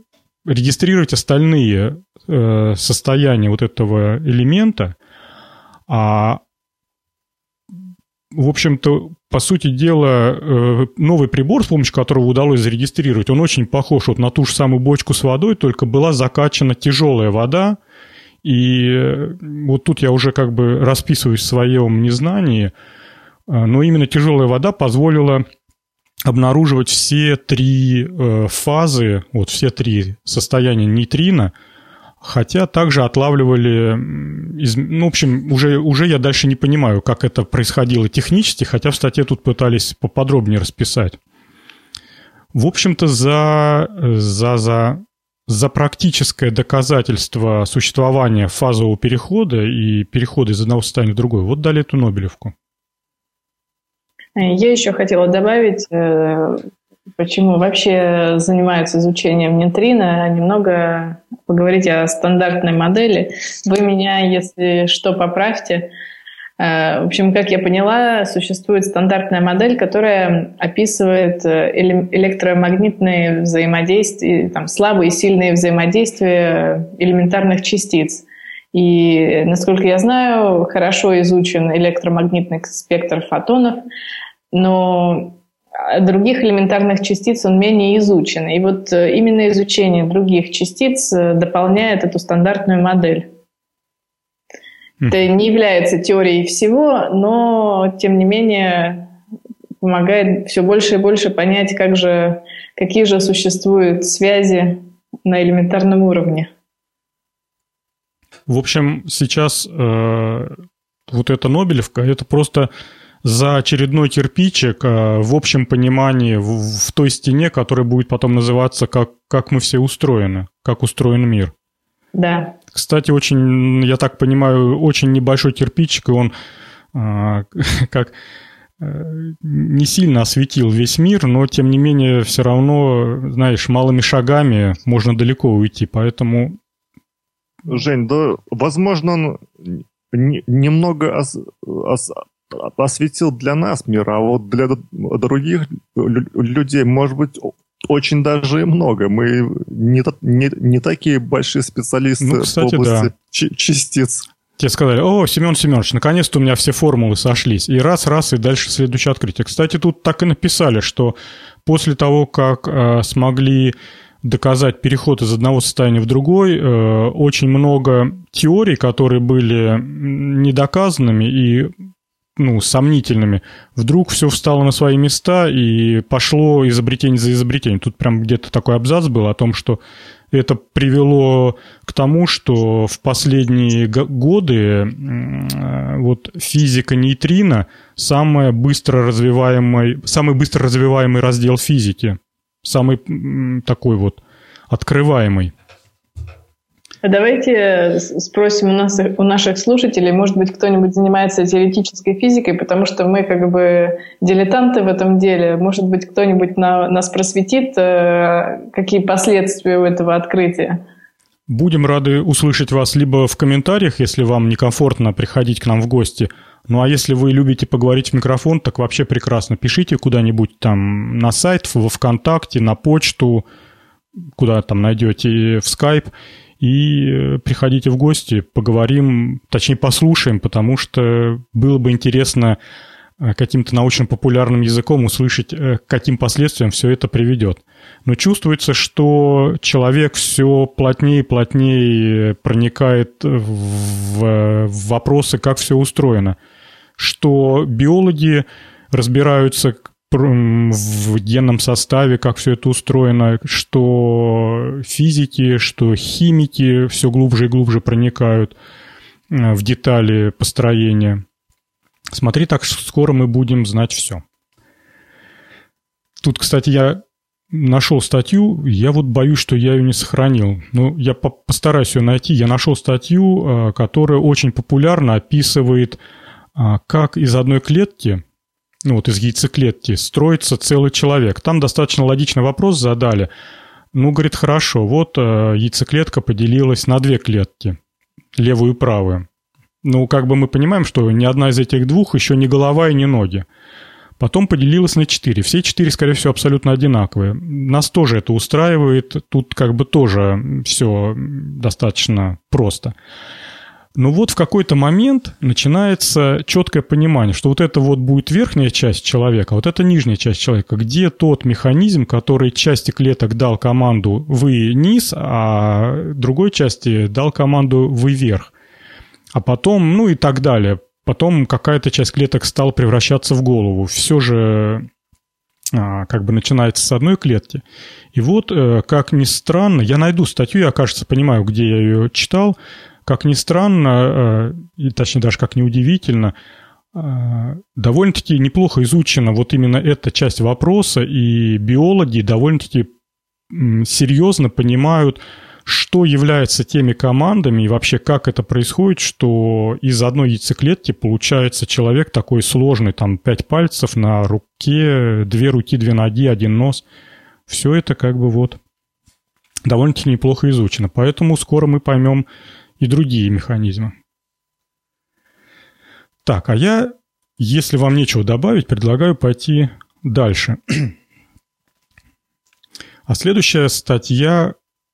регистрировать остальные э, состояния вот этого элемента, а в общем-то, по сути дела, э, новый прибор, с помощью которого удалось зарегистрировать, он очень похож вот на ту же самую бочку с водой, только была закачана тяжелая вода, и э, вот тут я уже как бы расписываюсь в своем незнании, э, но именно тяжелая вода позволила обнаруживать все три э, фазы, вот все три состояния нейтрино, хотя также отлавливали, ну, в общем, уже, уже я дальше не понимаю, как это происходило технически, хотя в статье тут пытались поподробнее расписать. В общем-то, за, за, за за практическое доказательство существования фазового перехода и перехода из одного состояния в другое, вот дали эту Нобелевку. Я еще хотела добавить, э, почему вообще занимаются изучением нейтрино, немного поговорить о стандартной модели. Вы меня, если что, поправьте. Э, в общем, как я поняла, существует стандартная модель, которая описывает э, электромагнитные взаимодействия, там, слабые и сильные взаимодействия элементарных частиц. И, насколько я знаю, хорошо изучен электромагнитный спектр фотонов, но других элементарных частиц он менее изучен. И вот э, именно изучение других частиц дополняет эту стандартную модель. Это не является теорией всего, но тем не менее помогает все больше и больше понять, как же, какие же существуют связи на элементарном уровне. В общем, сейчас э, вот эта Нобелевка, это просто за очередной кирпичик э, в общем понимании в, в той стене, которая будет потом называться как, как мы все устроены, как устроен мир. Да. Кстати, очень, я так понимаю, очень небольшой кирпичик, и он а, как э, не сильно осветил весь мир, но тем не менее все равно, знаешь, малыми шагами можно далеко уйти, поэтому... Жень, да, возможно, он немного ос, ос, осветил для нас мир, а вот для других людей, может быть, очень даже и много. Мы не, не, не такие большие специалисты ну, кстати, в области да. частиц. Тебе сказали, о, Семен Семенович, наконец-то у меня все формулы сошлись. И раз-раз, и дальше следующее открытие. Кстати, тут так и написали, что после того, как э, смогли доказать переход из одного состояния в другой, э, очень много теорий, которые были недоказанными и ну, сомнительными, вдруг все встало на свои места и пошло изобретение за изобретением. Тут прям где-то такой абзац был о том, что это привело к тому, что в последние годы вот физика нейтрино самый быстро развиваемый, самый быстро развиваемый раздел физики, самый такой вот открываемый. Давайте спросим у, нас, у наших слушателей, может быть, кто-нибудь занимается теоретической физикой, потому что мы как бы дилетанты в этом деле. Может быть, кто-нибудь на, нас просветит, э, какие последствия у этого открытия. Будем рады услышать вас либо в комментариях, если вам некомфортно приходить к нам в гости. Ну а если вы любите поговорить в микрофон, так вообще прекрасно. Пишите куда-нибудь там на сайт, во ВКонтакте, на почту, куда там найдете в Skype и э, приходите в гости, поговорим, точнее послушаем, потому что было бы интересно э, каким-то научно-популярным языком услышать, э, к каким последствиям все это приведет. Но чувствуется, что человек все плотнее и плотнее проникает в вопросы, как все устроено. Что биологи разбираются, в генном составе, как все это устроено, что физики, что химики все глубже и глубже проникают э, в детали построения. Смотри, так скоро мы будем знать все. Тут, кстати, я нашел статью, я вот боюсь, что я ее не сохранил. Но я постараюсь ее найти. Я нашел статью, э, которая очень популярно описывает, э, как из одной клетки ну вот из яйцеклетки, строится целый человек. Там достаточно логичный вопрос задали. Ну, говорит, хорошо, вот э, яйцеклетка поделилась на две клетки, левую и правую. Ну, как бы мы понимаем, что ни одна из этих двух еще не голова и не ноги. Потом поделилась на четыре. Все четыре, скорее всего, абсолютно одинаковые. Нас тоже это устраивает. Тут как бы тоже все достаточно просто. Но вот в какой-то момент начинается четкое понимание, что вот это вот будет верхняя часть человека, а вот это нижняя часть человека. Где тот механизм, который части клеток дал команду «вы низ», а другой части дал команду «вы вверх». А потом, ну и так далее. Потом какая-то часть клеток стала превращаться в голову. Все же а, как бы начинается с одной клетки. И вот, э, как ни странно, я найду статью, я, кажется, понимаю, где я ее читал, как ни странно, э, и точнее даже как неудивительно, э, довольно-таки неплохо изучена вот именно эта часть вопроса, и биологи довольно-таки серьезно понимают, что является теми командами и вообще как это происходит, что из одной яйцеклетки получается человек такой сложный, там пять пальцев на руке, две руки, две ноги, один нос. Все это как бы вот довольно-таки неплохо изучено. Поэтому скоро мы поймем и другие механизмы. Так, а я, если вам нечего добавить, предлагаю пойти дальше. А следующая статья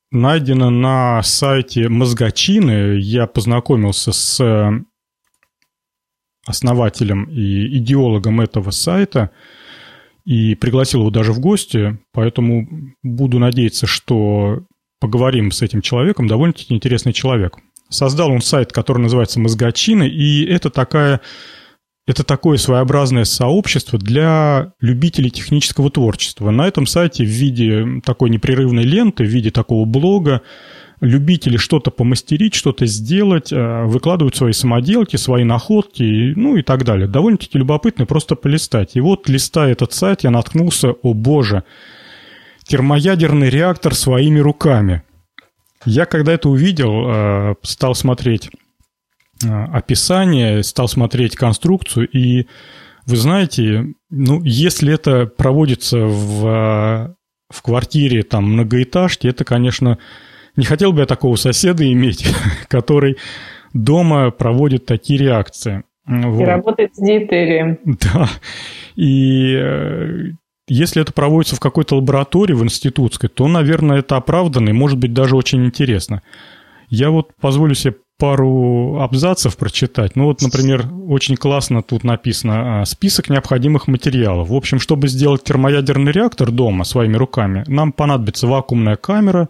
найдена на сайте Мозгачины. Я познакомился с основателем и идеологом этого сайта и пригласил его даже в гости, поэтому буду надеяться, что поговорим с этим человеком. Довольно-таки интересный человек. Создал он сайт, который называется «Мозгачины», и это такая это такое своеобразное сообщество для любителей технического творчества. На этом сайте в виде такой непрерывной ленты, в виде такого блога, любители что-то помастерить, что-то сделать, э, выкладывают свои самоделки, свои находки, ну и так далее. Довольно-таки любопытно просто полистать. И вот, листая этот сайт, я наткнулся, о боже, термоядерный реактор своими руками. Я когда это увидел, э, стал смотреть Э, описание, стал смотреть конструкцию, и вы знаете, ну, если это проводится в, э, в квартире там многоэтажки, это, конечно, не хотел бы я такого соседа иметь, который дома проводит такие реакции. Вот. И работает с диетерием. Да. И если это проводится в какой-то лаборатории, в институтской, то, наверное, это оправданно и, может быть, даже очень интересно. Я вот позволю себе пару абзацев прочитать. Ну вот, например, очень классно тут написано а, список необходимых материалов. В общем, чтобы сделать термоядерный реактор дома своими руками, нам понадобится вакуумная камера,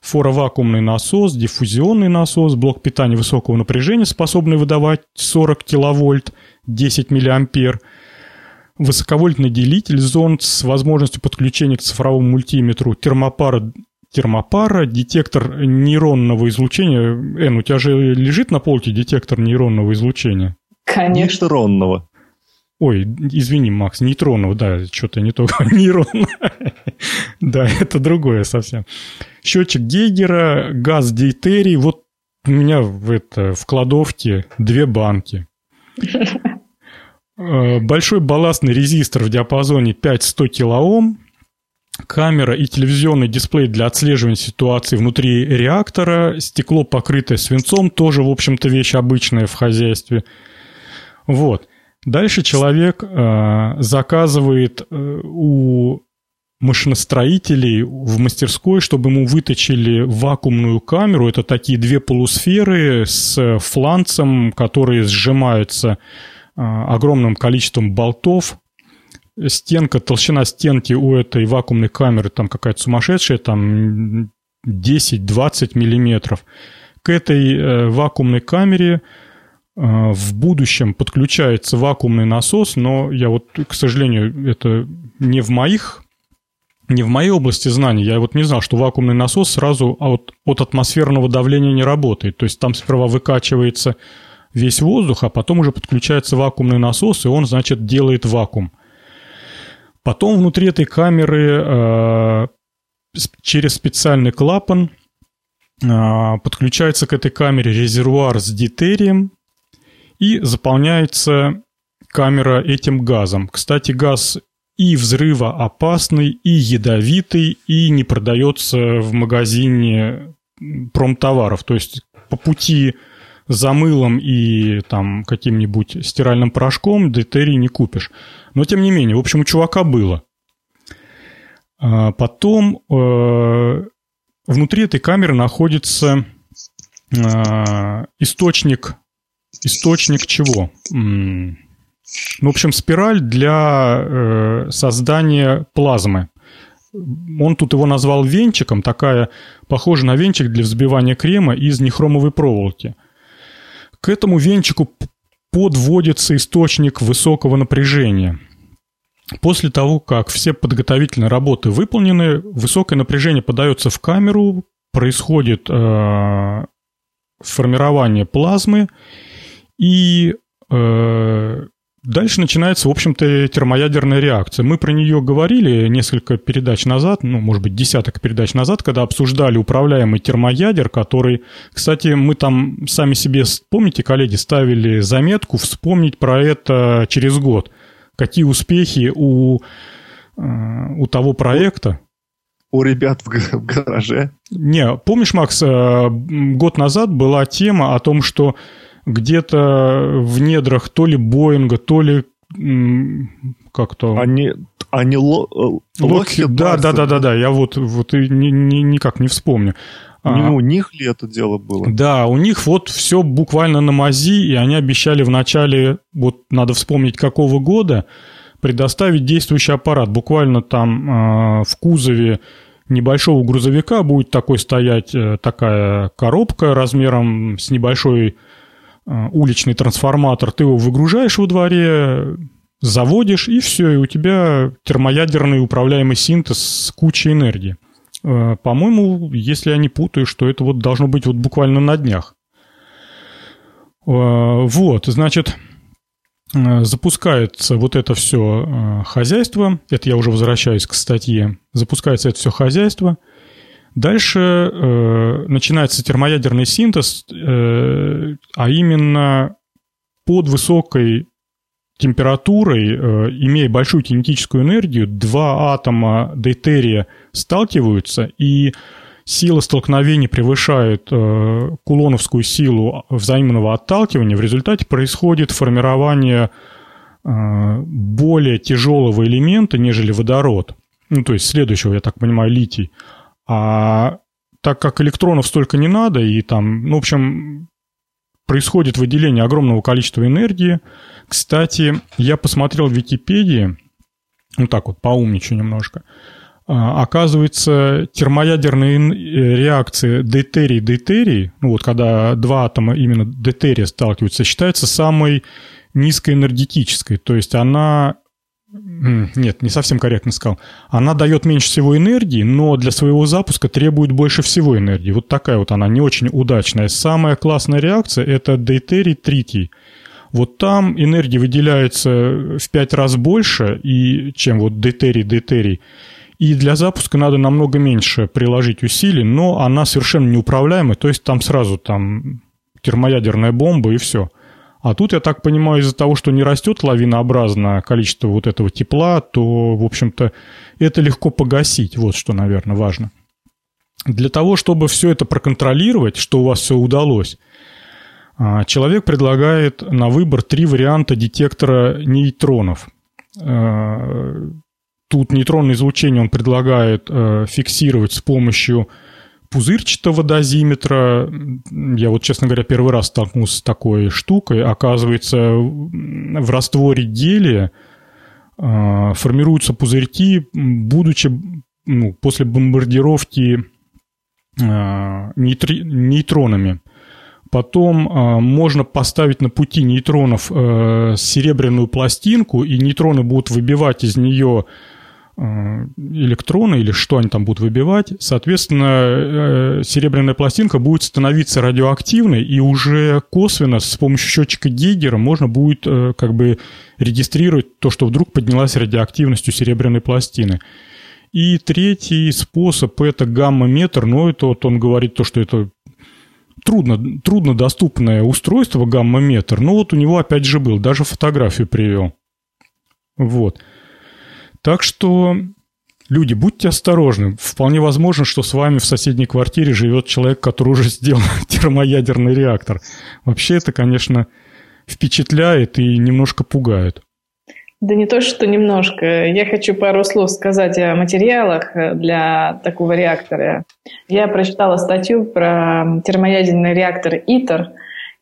форовакуумный насос, диффузионный насос, блок питания высокого напряжения, способный выдавать 40 киловольт, 10 миллиампер, высоковольтный делитель, зонд с возможностью подключения к цифровому мультиметру, термопара термопара, детектор нейронного излучения. Эн, у тебя же лежит на полке детектор нейронного излучения? Конечно. Нейтронного. Ой, извини, Макс, нейтронного, да, что-то не то, нейронного. да, это другое совсем. Счетчик Гейгера, газ дейтерий. Вот у меня в, это, в кладовке две банки. Э, большой балластный резистор в диапазоне 5-100 килоом камера и телевизионный дисплей для отслеживания ситуации внутри реактора, стекло, покрытое свинцом, тоже, в общем-то, вещь обычная в хозяйстве. Вот. Дальше человек э, заказывает э, у машиностроителей в мастерской, чтобы ему выточили вакуумную камеру. Это такие две полусферы с фланцем, которые сжимаются огромным количеством болтов стенка, толщина стенки у этой вакуумной камеры там какая-то сумасшедшая, там 10-20 миллиметров. К этой э, вакуумной камере э, в будущем подключается вакуумный насос, но я вот, к сожалению, это не в моих не в моей области знаний, я вот не знал, что вакуумный насос сразу от, от атмосферного давления не работает. То есть там сперва выкачивается весь воздух, а потом уже подключается вакуумный насос, и он, значит, делает вакуум. Потом внутри этой камеры э, через специальный клапан э, подключается к этой камере резервуар с дитерием и заполняется камера этим газом. Кстати, газ и взрывоопасный, и ядовитый, и не продается в магазине промтоваров. То есть по пути за мылом и там каким-нибудь стиральным порошком дейтерий не купишь. Но тем не менее, в общем, у чувака было. А потом э, внутри этой камеры находится э, источник, источник чего? Ну, в общем, спираль для э, создания плазмы. Он тут его назвал венчиком, такая, похожа на венчик для взбивания крема из нехромовой проволоки. К этому венчику подводится источник высокого напряжения. После того, как все подготовительные работы выполнены, высокое напряжение подается в камеру, происходит э, формирование плазмы, и э, дальше начинается, в общем-то, термоядерная реакция. Мы про нее говорили несколько передач назад, ну, может быть, десяток передач назад, когда обсуждали управляемый термоядер, который, кстати, мы там сами себе, помните, коллеги, ставили заметку вспомнить про это через год – какие успехи у, э, у того проекта. У ребят в гараже. Не, помнишь, Макс, э, год назад была тема о том, что где-то в недрах то ли Боинга, то ли как-то... Они, они ло, э, Локхед, да, да, да, да, да, я вот, вот и ни, ни, никак не вспомню. Не а, у них ли это дело было? Да, у них вот все буквально на мази, и они обещали в начале, вот надо вспомнить, какого года, предоставить действующий аппарат. Буквально там э, в кузове небольшого грузовика будет такой стоять э, такая коробка размером с небольшой уличный трансформатор. Ты его выгружаешь во дворе, заводишь, и все, и у тебя термоядерный управляемый синтез с кучей энергии. Э, по-моему, если я не путаю, что это вот должно быть вот буквально на днях. Э, вот, значит, э, запускается вот это все хозяйство. Это я уже возвращаюсь к статье. Запускается это все хозяйство. Дальше э, начинается термоядерный синтез, э, а именно под высокой температурой, э, имея большую кинетическую энергию, два атома дейтерия сталкиваются, и сила столкновения превышает э, кулоновскую силу взаимного отталкивания. В результате происходит формирование э, более тяжелого элемента, нежели водород. Ну, то есть следующего, я так понимаю, литий. А так как электронов столько не надо, и там, ну, в общем, происходит выделение огромного количества энергии, кстати, я посмотрел в Википедии, ну так вот, поумничаю немножко. А, оказывается, термоядерные э, реакции дейтерий-дейтерий, ну вот когда два атома именно дейтерия сталкиваются, считается самой низкоэнергетической. То есть она нет, не совсем корректно сказал. Она дает меньше всего энергии, но для своего запуска требует больше всего энергии. Вот такая вот она не очень удачная. Самая классная реакция – это дейтерий-тритий – вот там энергии выделяется в пять раз больше, и, чем вот дейтерий, дейтерий. И для запуска надо намного меньше приложить усилий, но она совершенно неуправляемая, то есть там сразу там термоядерная бомба и все. А тут, я так понимаю, из-за того, что не растет лавинообразно количество вот этого тепла, то, в общем-то, это легко погасить. Вот что, наверное, важно. Для того, чтобы все это проконтролировать, что у вас все удалось, а, человек предлагает на выбор три варианта детектора нейтронов. А, тут нейтронное излучение он предлагает э, фиксировать с помощью пузырчатого дозиметра. Я вот, честно говоря, первый раз столкнулся с такой штукой. Оказывается, в растворе гелия а, формируются пузырьки, будучи ну, после бомбардировки нейтри, нейтронами. Потом э, можно поставить на пути нейтронов э, серебряную пластинку, и нейтроны будут выбивать из нее электроны или что они там будут выбивать. Соответственно, э, серебряная пластинка будет становиться радиоактивной, и уже косвенно с помощью счетчика Гейгера можно будет э, как бы регистрировать то, что вдруг поднялась радиоактивность у серебряной пластины. И третий способ – это гамма-метр, но это вот он говорит то, что это трудно, трудно доступное устройство гамма-метр, но вот у него опять же был, даже фотографию привел. Вот. Так что, люди, будьте осторожны. Вполне возможно, что с вами в соседней квартире живет человек, который уже сделал термоядерный реактор. Вообще это, конечно, впечатляет и немножко пугает. Да не то, что немножко. Я хочу пару слов сказать о материалах э, для такого реактора. Я прочитала статью про термоядерный реактор ИТЕР,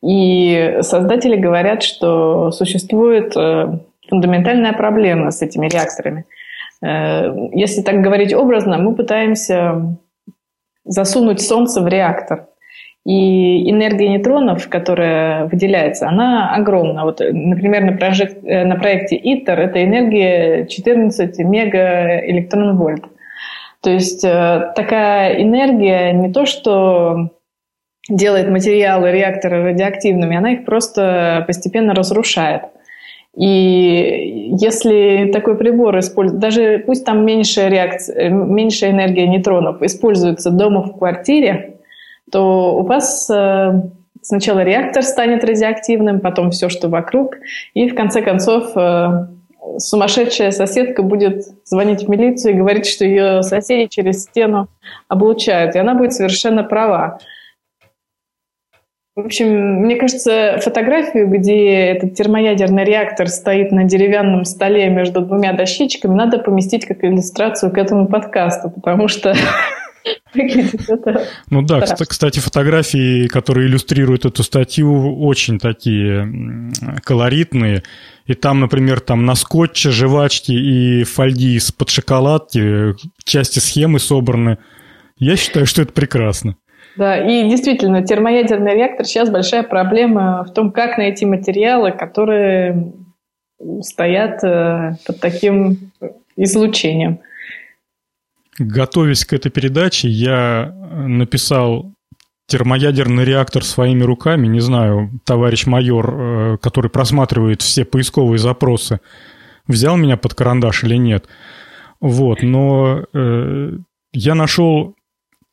и создатели говорят, что существует э, фундаментальная проблема с этими реакторами. Э, если так говорить образно, мы пытаемся засунуть Солнце в реактор. И энергия нейтронов, которая выделяется, она огромна. Вот, например, на, прожект, э, на проекте ИТЕР это энергия 14 мегаэлектронвольт. То есть э, такая энергия не то, что делает материалы реактора радиоактивными, она их просто постепенно разрушает. И если такой прибор используется, даже пусть там меньшая, реакция, меньшая энергия нейтронов используется дома в квартире, то у вас э, сначала реактор станет радиоактивным, потом все, что вокруг, и в конце концов э, сумасшедшая соседка будет звонить в милицию и говорить, что ее соседи через стену облучают, и она будет совершенно права. В общем, мне кажется, фотографию, где этот термоядерный реактор стоит на деревянном столе между двумя дощечками, надо поместить как иллюстрацию к этому подкасту, потому что Ну да, кстати, фотографии, которые иллюстрируют эту статью, очень такие колоритные. И там, например, там на скотче, жвачки и фольги из-под шоколадки части схемы собраны. Я считаю, что это прекрасно. Да, и действительно, термоядерный реактор сейчас большая проблема в том, как найти материалы, которые стоят э, под таким излучением. Готовясь к этой передаче, я написал термоядерный реактор своими руками. Не знаю, товарищ майор, э, который просматривает все поисковые запросы, взял меня под карандаш или нет. Вот, но э, я нашел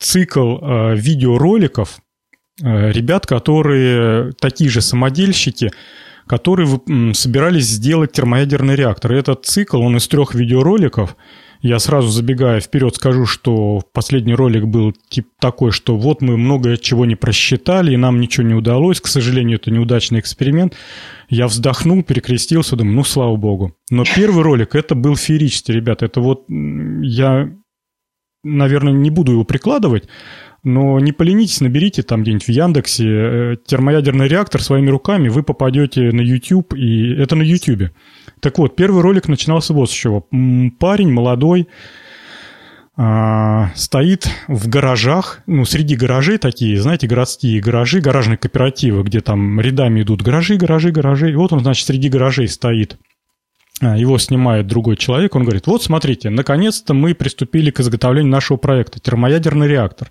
цикл э, видеороликов э, ребят, которые такие же самодельщики, которые собирались сделать термоядерный реактор. И этот цикл, он из трех видеороликов – я сразу забегая вперед скажу, что последний ролик был тип такой, что вот мы много чего не просчитали, и нам ничего не удалось. К сожалению, это неудачный эксперимент. Я вздохнул, перекрестился, думаю, ну, слава богу. Но первый ролик, это был феерический, ребята. Это вот я, наверное, не буду его прикладывать, но не поленитесь, наберите там где-нибудь в Яндексе э, термоядерный реактор своими руками, вы попадете на YouTube, и это на YouTube. Так вот, первый ролик начинался вот с чего. Парень молодой, а, стоит в гаражах, ну, среди гаражей такие, знаете, городские гаражи, гаражные кооперативы, где там рядами идут гаражи, гаражи, гаражи. И вот он, значит, среди гаражей стоит. А, его снимает другой человек, он говорит, вот смотрите, наконец-то мы приступили к изготовлению нашего проекта, термоядерный реактор.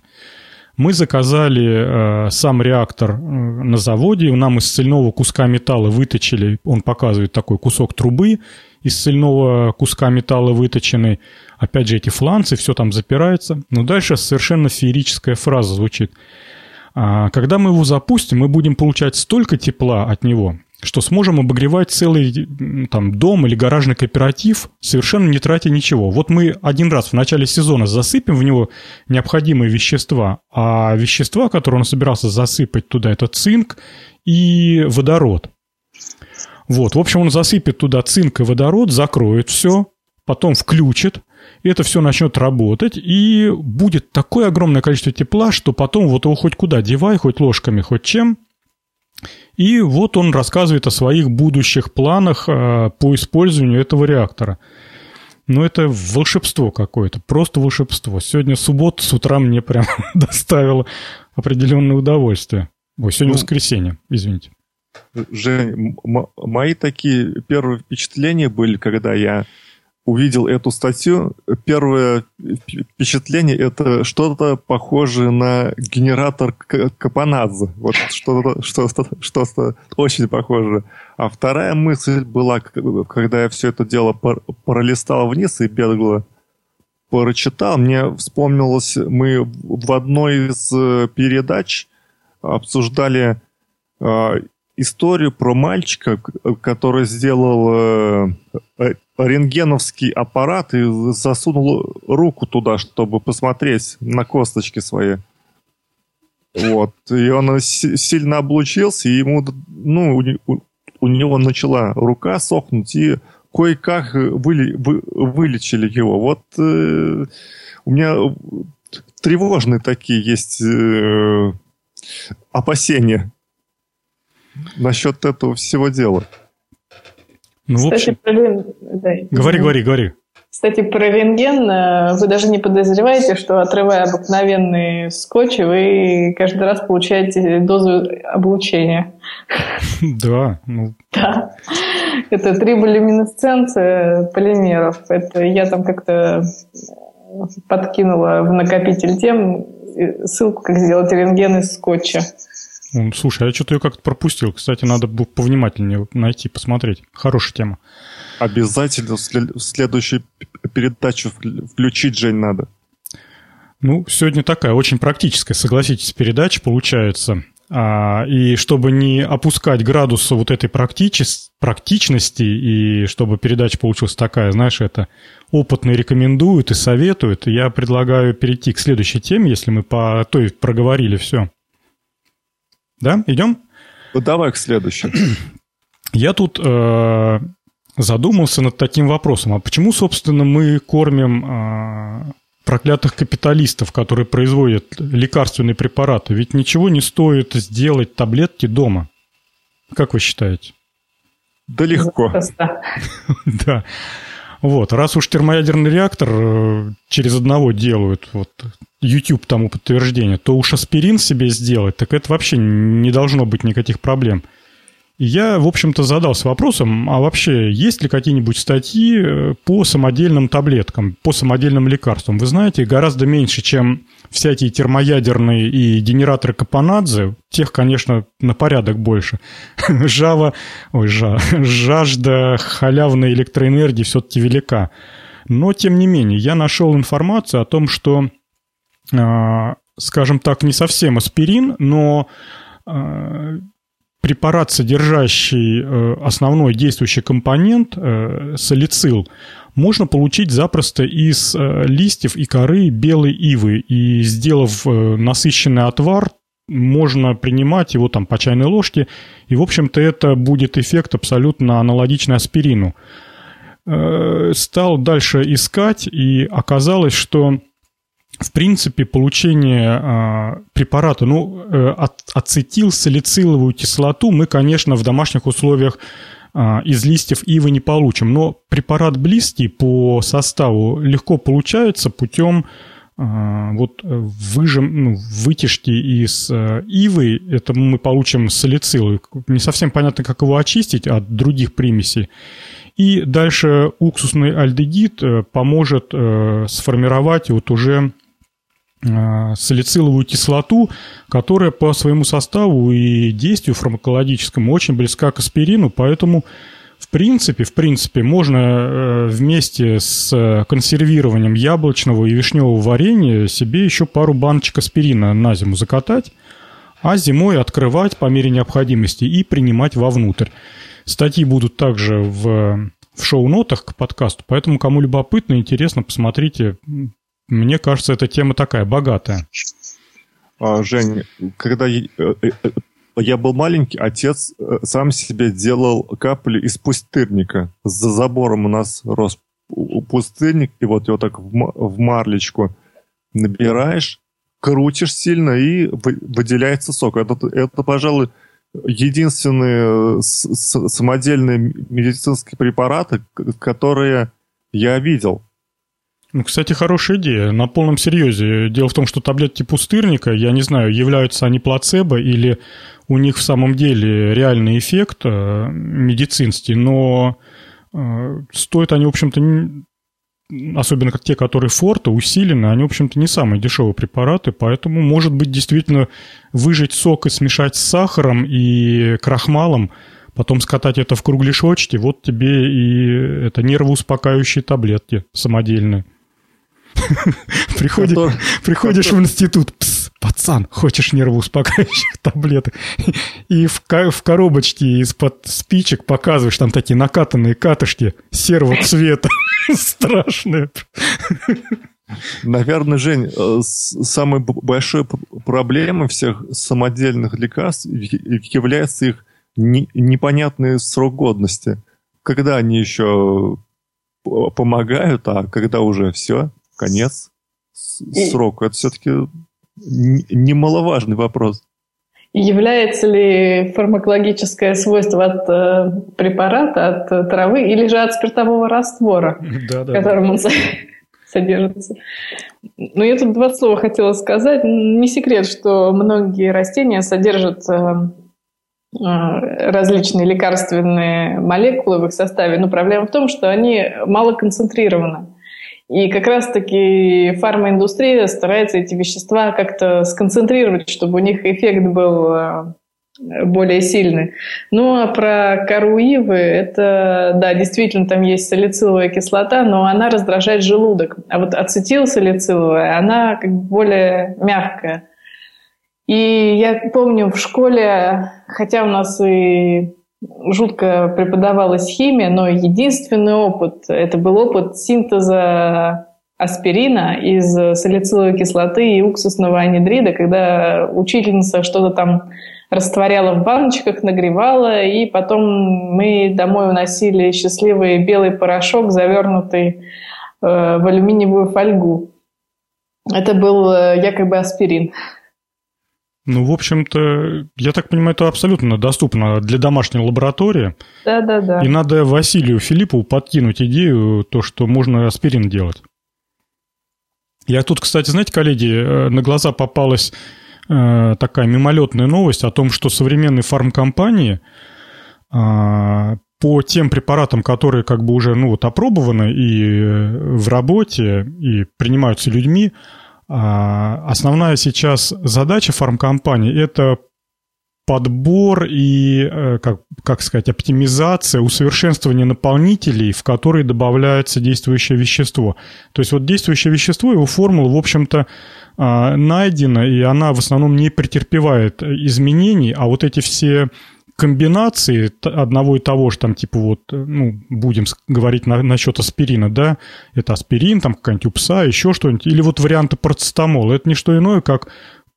Мы заказали э, сам реактор э, на заводе, нам из цельного куска металла выточили, он показывает такой кусок трубы, из цельного куска металла выточенный, опять же эти фланцы, все там запирается. Но дальше совершенно феерическая фраза звучит. А, когда мы его запустим, мы будем получать столько тепла от него, что сможем обогревать целый там, дом или гаражный кооператив, совершенно не тратя ничего. Вот мы один раз в начале сезона засыпем в него необходимые вещества, а вещества, которые он собирался засыпать туда, это цинк и водород. Вот, в общем, он засыпет туда цинк и водород, закроет все, потом включит, и это все начнет работать, и будет такое огромное количество тепла, что потом вот его хоть куда девай, хоть ложками, хоть чем – и вот он рассказывает о своих будущих планах э, по использованию этого реактора. Ну, это волшебство какое-то, просто волшебство. Сегодня суббота с утра мне прям доставило определенное удовольствие. Ой, сегодня ну, воскресенье, извините. Жень, мои такие первые впечатления были, когда я увидел эту статью, первое впечатление это что-то похожее на генератор Капанадзе. Вот что-то что что очень похоже. А вторая мысль была, когда я все это дело пролистал вниз и бегло прочитал, мне вспомнилось, мы в одной из э, передач обсуждали а, историю про мальчика, который сделал э, рентгеновский аппарат и засунул руку туда, чтобы посмотреть на косточки свои. Вот. И он сильно облучился, и ему, ну, у, у него начала рука сохнуть, и кое-как выли, вы, вылечили его. Вот э, у меня тревожные такие есть э, опасения насчет этого всего дела. Ну, в общем... про... да, говори, говори, говори. Кстати, про рентген э, вы даже не подозреваете, что отрывая обыкновенный скотч, вы каждый раз получаете дозу облучения. Да. Ну... Да. Это триболюминесценция полимеров. Это я там как-то подкинула в накопитель тем ссылку, как сделать рентген из скотча. Слушай, а я что-то ее как-то пропустил. Кстати, надо повнимательнее найти, посмотреть. Хорошая тема. Обязательно в следующую передачу включить, Жень, надо. Ну, сегодня такая очень практическая, согласитесь, передача получается. А, и чтобы не опускать градуса вот этой практичес, практичности, и чтобы передача получилась такая, знаешь, это опытные рекомендуют и советуют, я предлагаю перейти к следующей теме, если мы по той проговорили все. Да, идем? Ну, давай к следующему. Я тут э, задумался над таким вопросом. А почему, собственно, мы кормим э, проклятых капиталистов, которые производят лекарственные препараты? Ведь ничего не стоит сделать таблетки дома. Как вы считаете? Да легко. Да. Вот, раз уж термоядерный реактор э, через одного делают, вот YouTube тому подтверждение, то уж аспирин себе сделать, так это вообще не должно быть никаких проблем. И я, в общем-то, задался вопросом, а вообще есть ли какие-нибудь статьи э, по самодельным таблеткам, по самодельным лекарствам? Вы знаете, гораздо меньше, чем всякие термоядерные и генераторы Капанадзе, тех, конечно, на порядок больше. Жава, ой, жа, жажда халявной электроэнергии все-таки велика. Но, тем не менее, я нашел информацию о том, что, скажем так, не совсем аспирин, но э, препарат, содержащий э, основной действующий компонент, э, салицил, можно получить запросто из э, листьев и коры белой ивы. И сделав насыщенный отвар, можно принимать его там по чайной ложке. И, в общем-то, это будет эффект абсолютно аналогичный аспирину. Стал дальше искать, и оказалось, что в принципе, получение э, препарата, ну, э, ацетилсалициловую кислоту мы, конечно, в домашних условиях э, из листьев ивы не получим, но препарат близкий по составу легко получается путем э, вот выжим, ну, вытяжки из э, ивы, это мы получим салицил. Не совсем понятно, как его очистить от других примесей. И дальше уксусный альдегид э, поможет э, сформировать вот уже салициловую кислоту, которая по своему составу и действию фармакологическому очень близка к аспирину, поэтому в принципе, в принципе, можно э, вместе с консервированием яблочного и вишневого варенья себе еще пару баночек аспирина на зиму закатать, а зимой открывать по мере необходимости и принимать вовнутрь. Статьи будут также в, в шоу-нотах к подкасту, поэтому кому любопытно, интересно, посмотрите, мне кажется, эта тема такая богатая. А, Жень, когда я, э, э, я был маленький, отец э, сам себе делал капли из пустырника. За забором у нас рос пустырник, и вот его так в марлечку набираешь, крутишь сильно, и выделяется сок. Это, это пожалуй, единственные самодельные медицинские препараты, которые я видел. Ну, кстати, хорошая идея. На полном серьезе. Дело в том, что таблетки пустырника, я не знаю, являются они плацебо или у них в самом деле реальный эффект э, медицинский, но э, стоят они, в общем-то, не, особенно те, которые форта, усилены, они, в общем-то, не самые дешевые препараты, поэтому, может быть, действительно выжать сок и смешать с сахаром и крахмалом, потом скатать это в кругляшочки, вот тебе и это нервоуспокаивающие таблетки самодельные. Приходишь, приходишь в институт, пс, пацан, хочешь нервоуспокаивающих таблеток, и в, в коробочке из-под спичек показываешь там такие накатанные катышки серого цвета, страшные. Наверное, Жень, э, самой большой проблемой всех самодельных лекарств является их непонятный срок годности. Когда они еще помогают, а когда уже все, конец срока. Это все-таки немаловажный вопрос. Является ли фармакологическое свойство от э, препарата, от э, травы, или же от спиртового раствора, да, да, в котором да. он содержится? Ну, я тут два слова хотела сказать. Не секрет, что многие растения содержат э, э, различные лекарственные молекулы в их составе, но проблема в том, что они мало концентрированы. И как раз-таки фармаиндустрия старается эти вещества как-то сконцентрировать, чтобы у них эффект был э, более сильный. Ну, а про кору ивы, это, да, действительно, там есть салициловая кислота, но она раздражает желудок. А вот ацетилсалициловая, она как более мягкая. И я помню в школе, хотя у нас и жутко преподавалась химия, но единственный опыт, это был опыт синтеза аспирина из салициловой кислоты и уксусного анидрида, когда учительница что-то там растворяла в баночках, нагревала, и потом мы домой уносили счастливый белый порошок, завернутый э, в алюминиевую фольгу. Это был э, якобы аспирин. Ну, в общем-то, я так понимаю, это абсолютно доступно для домашней лаборатории. Да, да, да. И надо Василию Филиппову подкинуть идею, то, что можно аспирин делать. Я тут, кстати, знаете, коллеги, э, на глаза попалась э, такая мимолетная новость о том, что современные фармкомпании э, по тем препаратам, которые как бы уже ну, вот, опробованы и в работе, и принимаются людьми, основная сейчас задача фармкомпании – это подбор и, э, как, как сказать, оптимизация, усовершенствование наполнителей, в которые добавляется действующее вещество. То есть вот действующее вещество, его формула, в общем-то, а, найдена, и она в основном не претерпевает изменений, а вот эти все комбинации одного и того же, там, типа вот, ну, будем говорить на, насчет аспирина, да, это аспирин, там, какая-нибудь упса, еще что-нибудь, или вот варианты парацетамола, это не что иное, как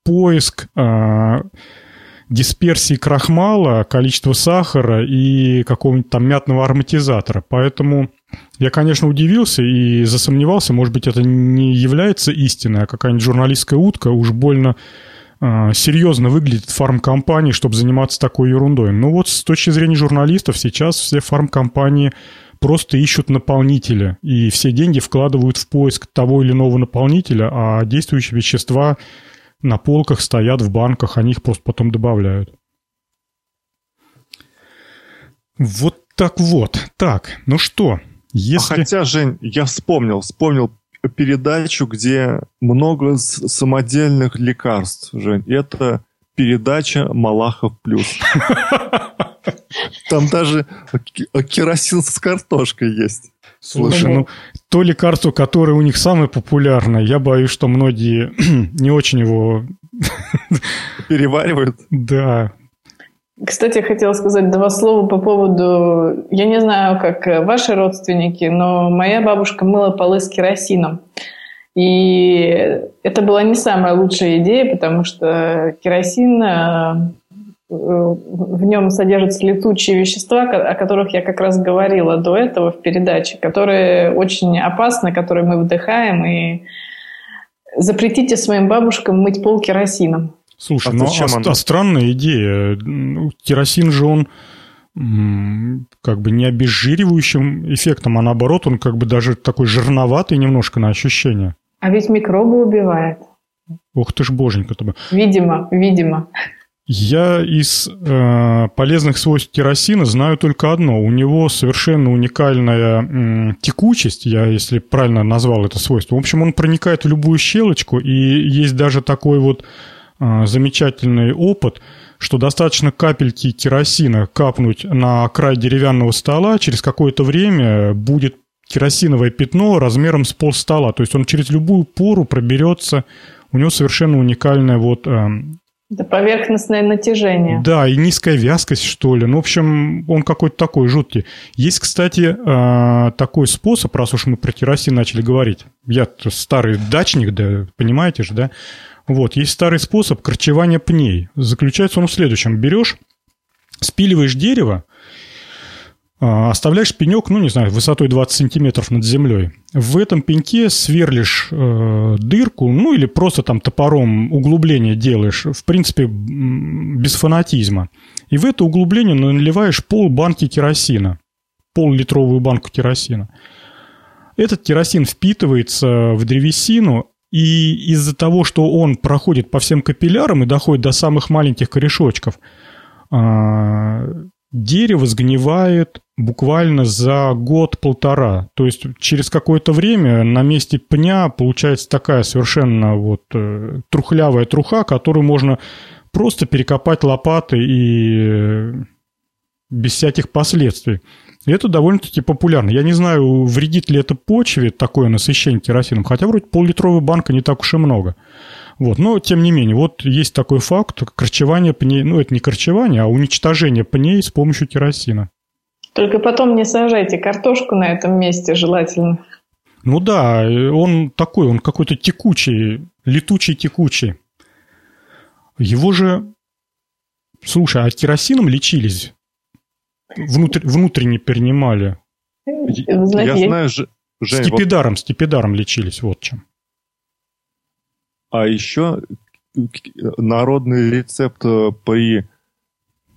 поиск э, дисперсии крахмала, количества сахара и какого-нибудь там мятного ароматизатора. Поэтому я, конечно, удивился и засомневался, может быть, это не является истиной, а какая-нибудь журналистская утка уж больно э, серьезно выглядит фармкомпании, чтобы заниматься такой ерундой. Но вот с точки зрения журналистов сейчас все фармкомпании просто ищут наполнителя, и все деньги вкладывают в поиск того или иного наполнителя, а действующие вещества на полках стоят в банках, они их просто потом добавляют. Вот так вот. Так, ну что, а если... А хотя, Жень, я вспомнил, вспомнил передачу, где много самодельных лекарств, Жень. Это передача «Малахов плюс». Там даже керосин с картошкой есть. Слушай, ну, то лекарство, которое у них самое популярное, я боюсь, что многие не очень его... Переваривают? Да. Кстати, я хотела сказать два слова по поводу... Я не знаю, как ваши родственники, но моя бабушка мыла полы с керосином. И это была не самая лучшая идея, потому что керосин э, в нем содержатся летучие вещества, о которых я как раз говорила до этого в передаче, которые очень опасны, которые мы вдыхаем, и запретите своим бабушкам мыть пол керосином. Слушай, а ну а, а странная идея. Ну, керосин же он как бы не обезжиривающим эффектом, а наоборот, он как бы даже такой жирноватый немножко на ощущение. А ведь микробы убивает. Ух ты ж боженька-то бы. Видимо, видимо. Я из э, полезных свойств керосина знаю только одно. У него совершенно уникальная э, текучесть, я если правильно назвал это свойство. В общем, он проникает в любую щелочку, и есть даже такой вот замечательный опыт, что достаточно капельки керосина капнуть на край деревянного стола, через какое-то время будет керосиновое пятно размером с пол стола. То есть он через любую пору проберется. У него совершенно уникальная вот э, это поверхностное натяжение. Да, и низкая вязкость, что ли. Ну, в общем, он какой-то такой жуткий. Есть, кстати, а, такой способ, раз уж мы про керосин начали говорить. Я старый дачник, да, понимаете же, да? Вот, есть старый способ корчевания пней. Заключается он в следующем. Берешь, спиливаешь дерево, а, оставляешь пенек, ну, не знаю, высотой 20 сантиметров над землей. В этом пеньке сверлишь э, дырку, ну, или просто там топором углубление делаешь, в принципе, без фанатизма. И в это углубление наливаешь пол банки керосина, пол-литровую банку керосина. Этот керосин впитывается в древесину, и из-за того, что он проходит по всем капиллярам и доходит до самых маленьких корешочков, а, дерево сгнивает буквально за год-полтора. То есть через какое-то время на месте пня получается такая совершенно вот э, трухлявая труха, которую можно просто перекопать лопатой и э, без всяких последствий. И это довольно-таки популярно. Я не знаю, вредит ли это почве такое насыщение керосином, хотя вроде пол-литровая банка не так уж и много. Вот. Но, тем не менее, вот есть такой факт, корчевание пней, ну, это не корчевание, а уничтожение пней с помощью керосина. Только потом не сажайте картошку на этом месте желательно. Ну да, он такой, он какой-то текучий, летучий-текучий. Его же Слушай, а керосином лечились? Внутр, внутренне перенимали? Знаете, я знаю, Жень, Степидаром, вот... степидаром лечились, вот чем. А еще народный рецепт э, при,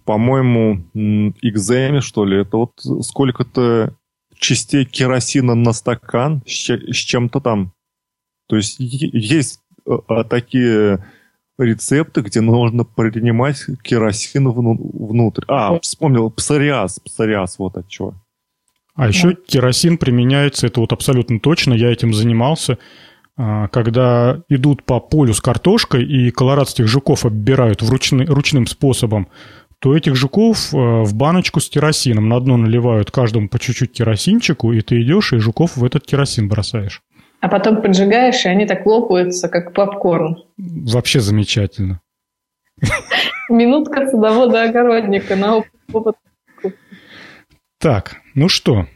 по-моему, экземе, что ли, это вот сколько-то частей керосина на стакан с чем-то там. То есть есть э, такие рецепты, где нужно принимать керосин внутрь. А, вспомнил, псориаз, псориаз, вот от чего. А еще керосин применяется, это вот абсолютно точно, я этим занимался, а, когда идут по полю с картошкой и колорадских жуков оббирают вручны, ручным способом, то этих жуков а, в баночку с керосином на дно наливают каждому по чуть-чуть керосинчику, и ты идешь и жуков в этот керосин бросаешь. А потом поджигаешь, и они так лопаются, как попкорн. Вообще замечательно. Минутка садовода-огородника на опыт. Так, ну что,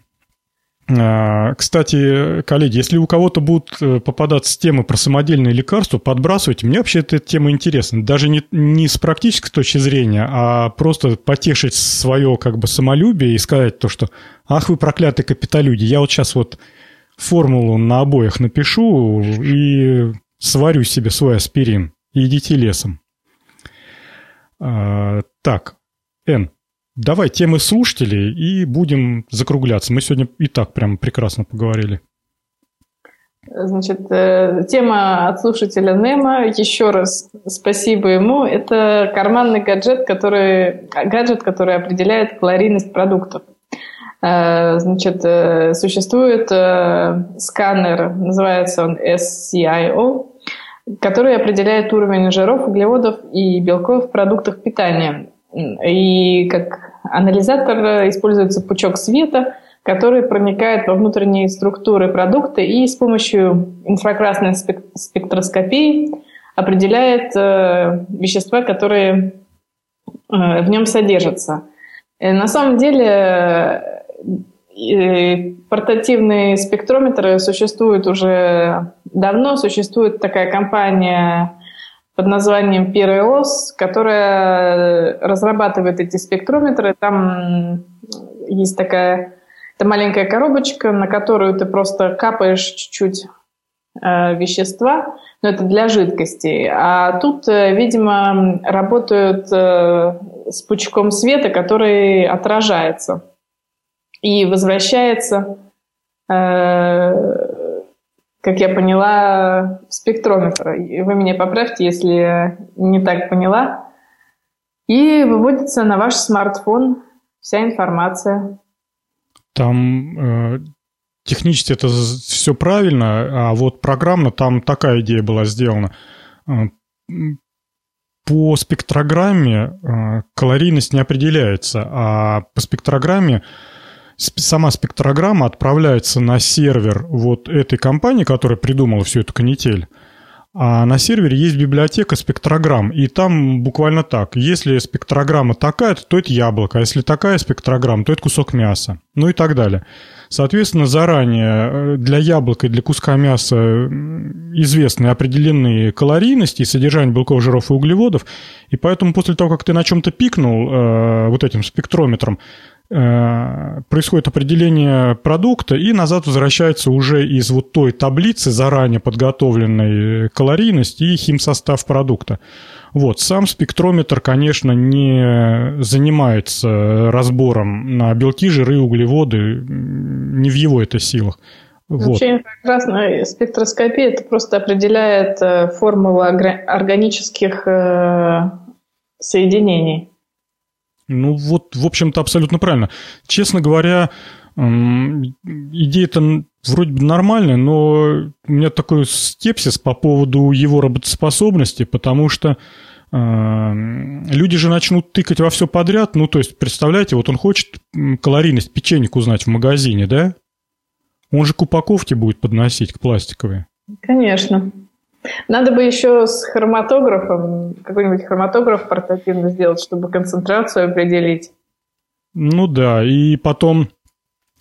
а, кстати, коллеги, если у кого-то будут э, попадаться темы про самодельные лекарства, подбрасывайте. Мне вообще эта тема интересна. Даже не, не с практической точки зрения, а просто потешить свое как бы самолюбие и сказать то, что «Ах вы проклятые капиталюди, я вот сейчас вот формулу на обоих напишу и сварю себе свой аспирин. Идите лесом». А, так, Н, Давай темы слушателей и будем закругляться. Мы сегодня и так прям прекрасно поговорили. Значит, э, тема от слушателя Нема. Еще раз спасибо ему. Это карманный гаджет, который, гаджет, который определяет калорийность продуктов. Э, значит, э, существует сканер, называется он SCIO, который определяет уровень жиров, углеводов и белков в продуктах питания. И как анализатор используется пучок света, который проникает во внутренние структуры продукта и с помощью инфракрасной спектроскопии определяет э, вещества, которые э, в нем содержатся. На самом деле портативные спектрометры существуют уже давно. Существует такая компания под названием Piraeos, которая разрабатывает эти спектрометры. Там есть такая это маленькая коробочка, на которую ты просто капаешь чуть-чуть э, вещества, но это для жидкости. А тут, э, видимо, работают э, с пучком света, который отражается и возвращается э, как я поняла, спектрометр. Вы меня поправьте, если не так поняла. И выводится на ваш смартфон вся информация. Там э, технически это все правильно, а вот программно там такая идея была сделана. Э, по спектрограмме э, калорийность не определяется, а по спектрограмме сама спектрограмма отправляется на сервер вот этой компании, которая придумала всю эту канитель. А на сервере есть библиотека спектрограмм, и там буквально так. Если спектрограмма такая, то это яблоко, а если такая спектрограмма, то это кусок мяса, ну и так далее. Соответственно, заранее э, для яблока и для куска мяса известны определенные калорийности и содержание белков, жиров и углеводов, и поэтому после того, как ты на чем-то пикнул э, вот этим спектрометром, происходит определение продукта и назад возвращается уже из вот той таблицы заранее подготовленной калорийность и химсостав продукта. Вот, сам спектрометр, конечно, не занимается разбором на белки, жиры, углеводы, не в его это силах. Вообще вот. прекрасно. Спектроскопия это просто определяет э, формулы органических э, соединений. Ну вот, в общем-то, абсолютно правильно. Честно говоря, идея-то вроде бы нормальная, но у меня такой скепсис по поводу его работоспособности, потому что люди же начнут тыкать во все подряд. Ну, то есть, представляете, вот он хочет калорийность печенек узнать в магазине, да? Он же к упаковке будет подносить, к пластиковой. Конечно. Надо бы еще с хроматографом, какой-нибудь хроматограф портативно сделать, чтобы концентрацию определить. Ну да, и потом,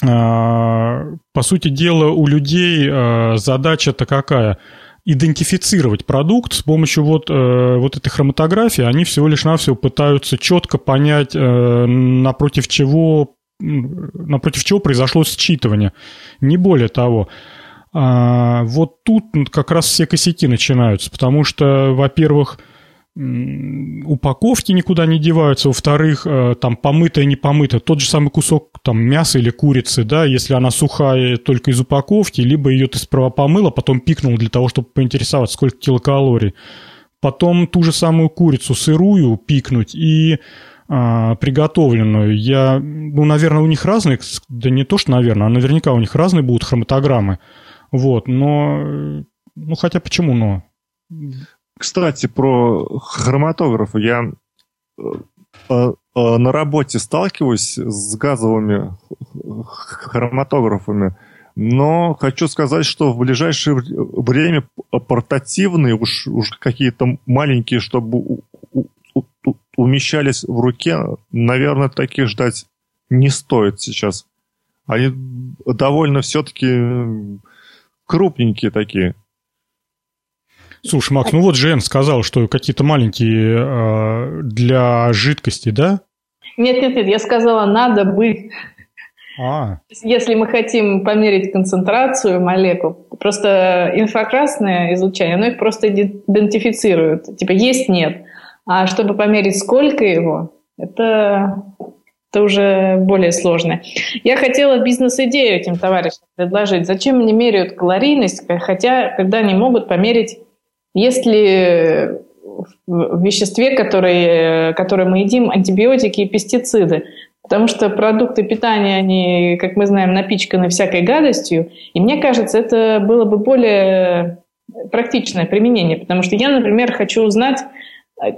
а, по сути дела, у людей а, задача-то какая? идентифицировать продукт с помощью вот, э, вот этой хроматографии, они всего лишь навсего пытаются четко понять, э, напротив чего напротив чего произошло считывание. Не более того. А, вот тут как раз все косяки начинаются, потому что, во-первых, упаковки никуда не деваются, во-вторых, э, там помытое, не помытое, тот же самый кусок там мяса или курицы, да, если она сухая только из упаковки, либо ее ты сперва помыла, потом пикнул для того, чтобы поинтересоваться, сколько килокалорий, потом ту же самую курицу сырую пикнуть и а, приготовленную. Я, ну, наверное, у них разные, да не то, что наверное, а наверняка у них разные будут хроматограммы. Вот, но, ну, хотя почему но? Кстати, про хроматографы. Я э, э, на работе сталкиваюсь с газовыми хроматографами, но хочу сказать, что в ближайшее время портативные, уж, уж какие-то маленькие, чтобы умещались в руке, наверное, таких ждать не стоит сейчас. Они довольно все-таки крупненькие такие. Слушай, Макс, ну вот Жен сказал, что какие-то маленькие э, для жидкости, да? Нет, нет, нет, я сказала, надо бы. А. Если мы хотим померить концентрацию молекул, просто инфракрасное излучение, оно их просто идентифицирует. Типа есть, нет. А чтобы померить, сколько его, это, это уже более сложно. Я хотела бизнес-идею этим товарищам предложить. Зачем они меряют калорийность, хотя когда они могут померить, если в веществе, которые, которые мы едим, антибиотики и пестициды. Потому что продукты питания, они, как мы знаем, напичканы всякой гадостью. И мне кажется, это было бы более практичное применение. Потому что я, например, хочу узнать,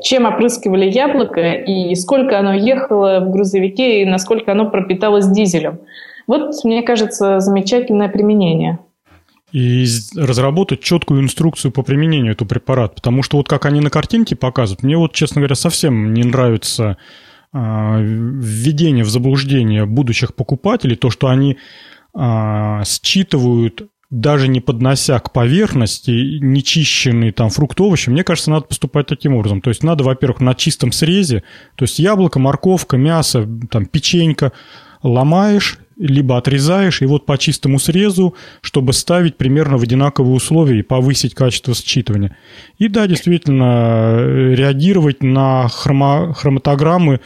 чем опрыскивали яблоко и сколько оно ехало в грузовике и насколько оно пропиталось дизелем. Вот, мне кажется, замечательное применение. И разработать четкую инструкцию по применению этого препарата. Потому что вот как они на картинке показывают, мне вот, честно говоря, совсем не нравится а, введение в заблуждение будущих покупателей, то, что они а, считывают даже не поднося к поверхности нечищенный там фрукт, овощи, мне кажется, надо поступать таким образом. То есть надо, во-первых, на чистом срезе, то есть яблоко, морковка, мясо, там печенька, ломаешь, либо отрезаешь, и вот по чистому срезу, чтобы ставить примерно в одинаковые условия и повысить качество считывания. И да, действительно, реагировать на хромо хроматограммы Э,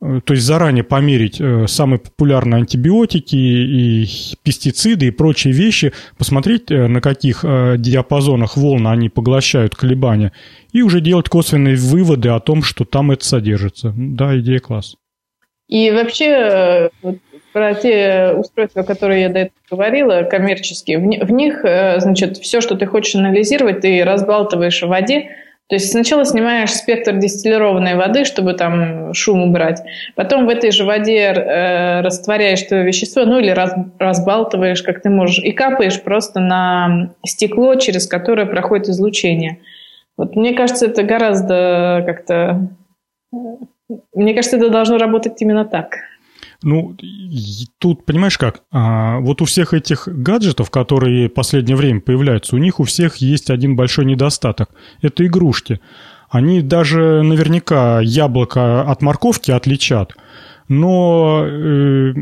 то есть заранее померить э, самые популярные антибиотики и пестициды и прочие вещи, посмотреть, э, на каких диапазонах волн они поглощают колебания, и уже делать косвенные выводы о том, что там это содержится. Да, идея класс. И вообще, про те устройства, которые я до этого говорила, коммерческие, в них, значит, все, что ты хочешь анализировать, ты разбалтываешь в воде, то есть сначала снимаешь спектр дистиллированной воды, чтобы там шум убрать. Потом в этой же воде э, растворяешь то вещество, ну или раз, разбалтываешь, как ты можешь, и капаешь просто на стекло, через которое проходит излучение. Вот мне кажется, это гораздо как-то... Мне кажется, это должно работать именно так. Ну, тут, понимаешь как, а, вот у всех этих гаджетов, которые в последнее время появляются, у них у всех есть один большой недостаток. Это игрушки. Они даже наверняка яблоко от морковки отличат, но э,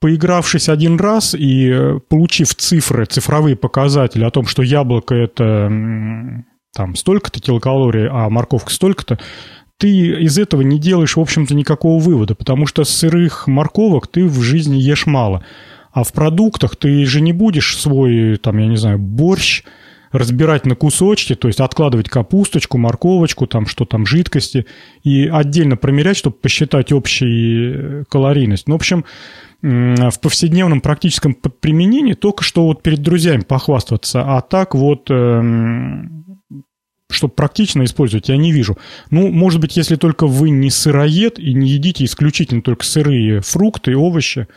поигравшись один раз и э, получив цифры, цифровые показатели о том, что яблоко это там столько-то килокалорий, а морковка столько-то, ты из этого не делаешь, в общем-то, никакого вывода, потому что сырых морковок ты в жизни ешь мало. А в продуктах ты же не будешь свой, там, я не знаю, борщ разбирать на кусочки, то есть откладывать капусточку, морковочку, там, что там, жидкости, и отдельно промерять, чтобы посчитать общую калорийность. Ну, в общем, в повседневном практическом применении только что вот перед друзьями похвастаться, а так вот эм, чтобы практично использовать, я не вижу. Ну, может быть, если только вы не сыроед и не едите исключительно только сырые фрукты и овощи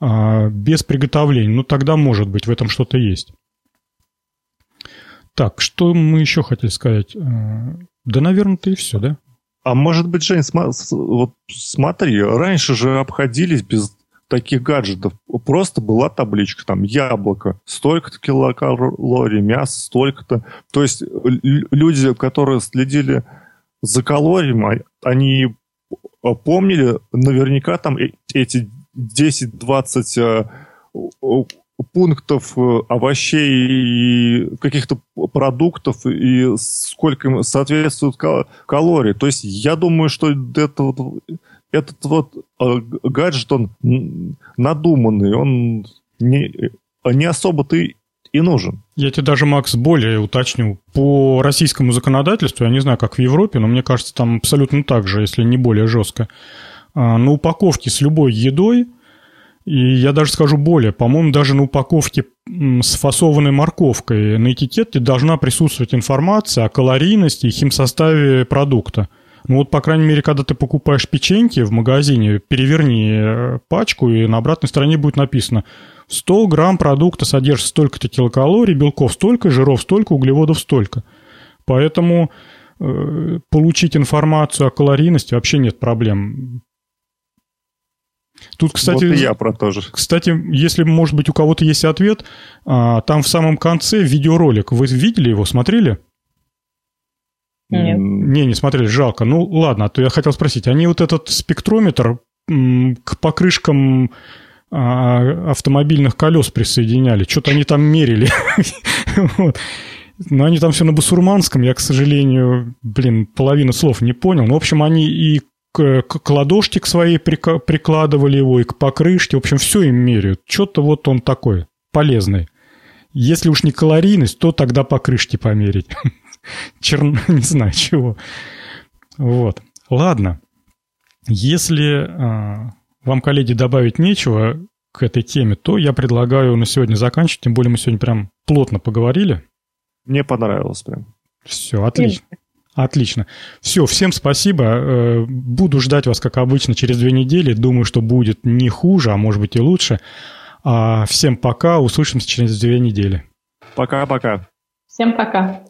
а, без приготовления, ну, тогда, может быть, в этом что-то есть. Так, что мы еще хотели сказать? А, да, наверное, это и все, да? А может быть, Жень, см- вот смотри, раньше же обходились без таких гаджетов. Просто была табличка, там, яблоко, столько-то килокалорий, мясо, столько-то. То есть люди, которые следили за калориями, а, они помнили наверняка там э, эти 10-20 пунктов э, овощей и каких-то продуктов и сколько им соответствует калорий. То есть я думаю, что это этот вот э, гаджет, он надуманный, он не, не особо-то и нужен. Я тебе даже, Макс, более уточню. По российскому законодательству, я не знаю, как в Европе, но мне кажется, там абсолютно так же, если не более жестко. А, на упаковке с любой едой – и я даже скажу более, по-моему, даже на упаковке с фасованной морковкой на этикетке должна присутствовать информация о калорийности и химсоставе продукта. Ну вот, по крайней мере, когда ты покупаешь печеньки в магазине, переверни э, пачку, и на обратной стороне будет написано 100 грамм продукта содержит столько-то килокалорий, белков столько, жиров столько, углеводов столько. Поэтому э, получить информацию о калорийности вообще нет проблем. Тут, кстати, вот и я про то же. Кстати, если, может быть, у кого-то есть ответ, а, там в самом конце видеоролик. Вы видели его, смотрели? Нет. Не, не смотрели, жалко. Ну, ладно, а то я хотел спросить. Они вот этот спектрометр к покрышкам а, автомобильных колес присоединяли. Что-то они там мерили. Но они там все на басурманском. Я, к сожалению, блин, половину слов не понял. Ну, в общем, они и к, к ладошке к своей прикладывали его, и к покрышке. В общем, все им меряют. Что-то вот он такой, полезный. Если уж не калорийность, то тогда покрышки померить. Черн... Не знаю чего. Вот. Ладно. Если а, вам, коллеги, добавить нечего к этой теме, то я предлагаю на сегодня заканчивать. Тем более мы сегодня прям плотно поговорили. Мне понравилось прям. Все, отлично. Отлично. Все, всем спасибо. Э, буду ждать вас, как обычно, через две недели. Думаю, что будет не хуже, а может быть и лучше. А всем пока. Услышимся через две недели. Пока-пока. Всем пока.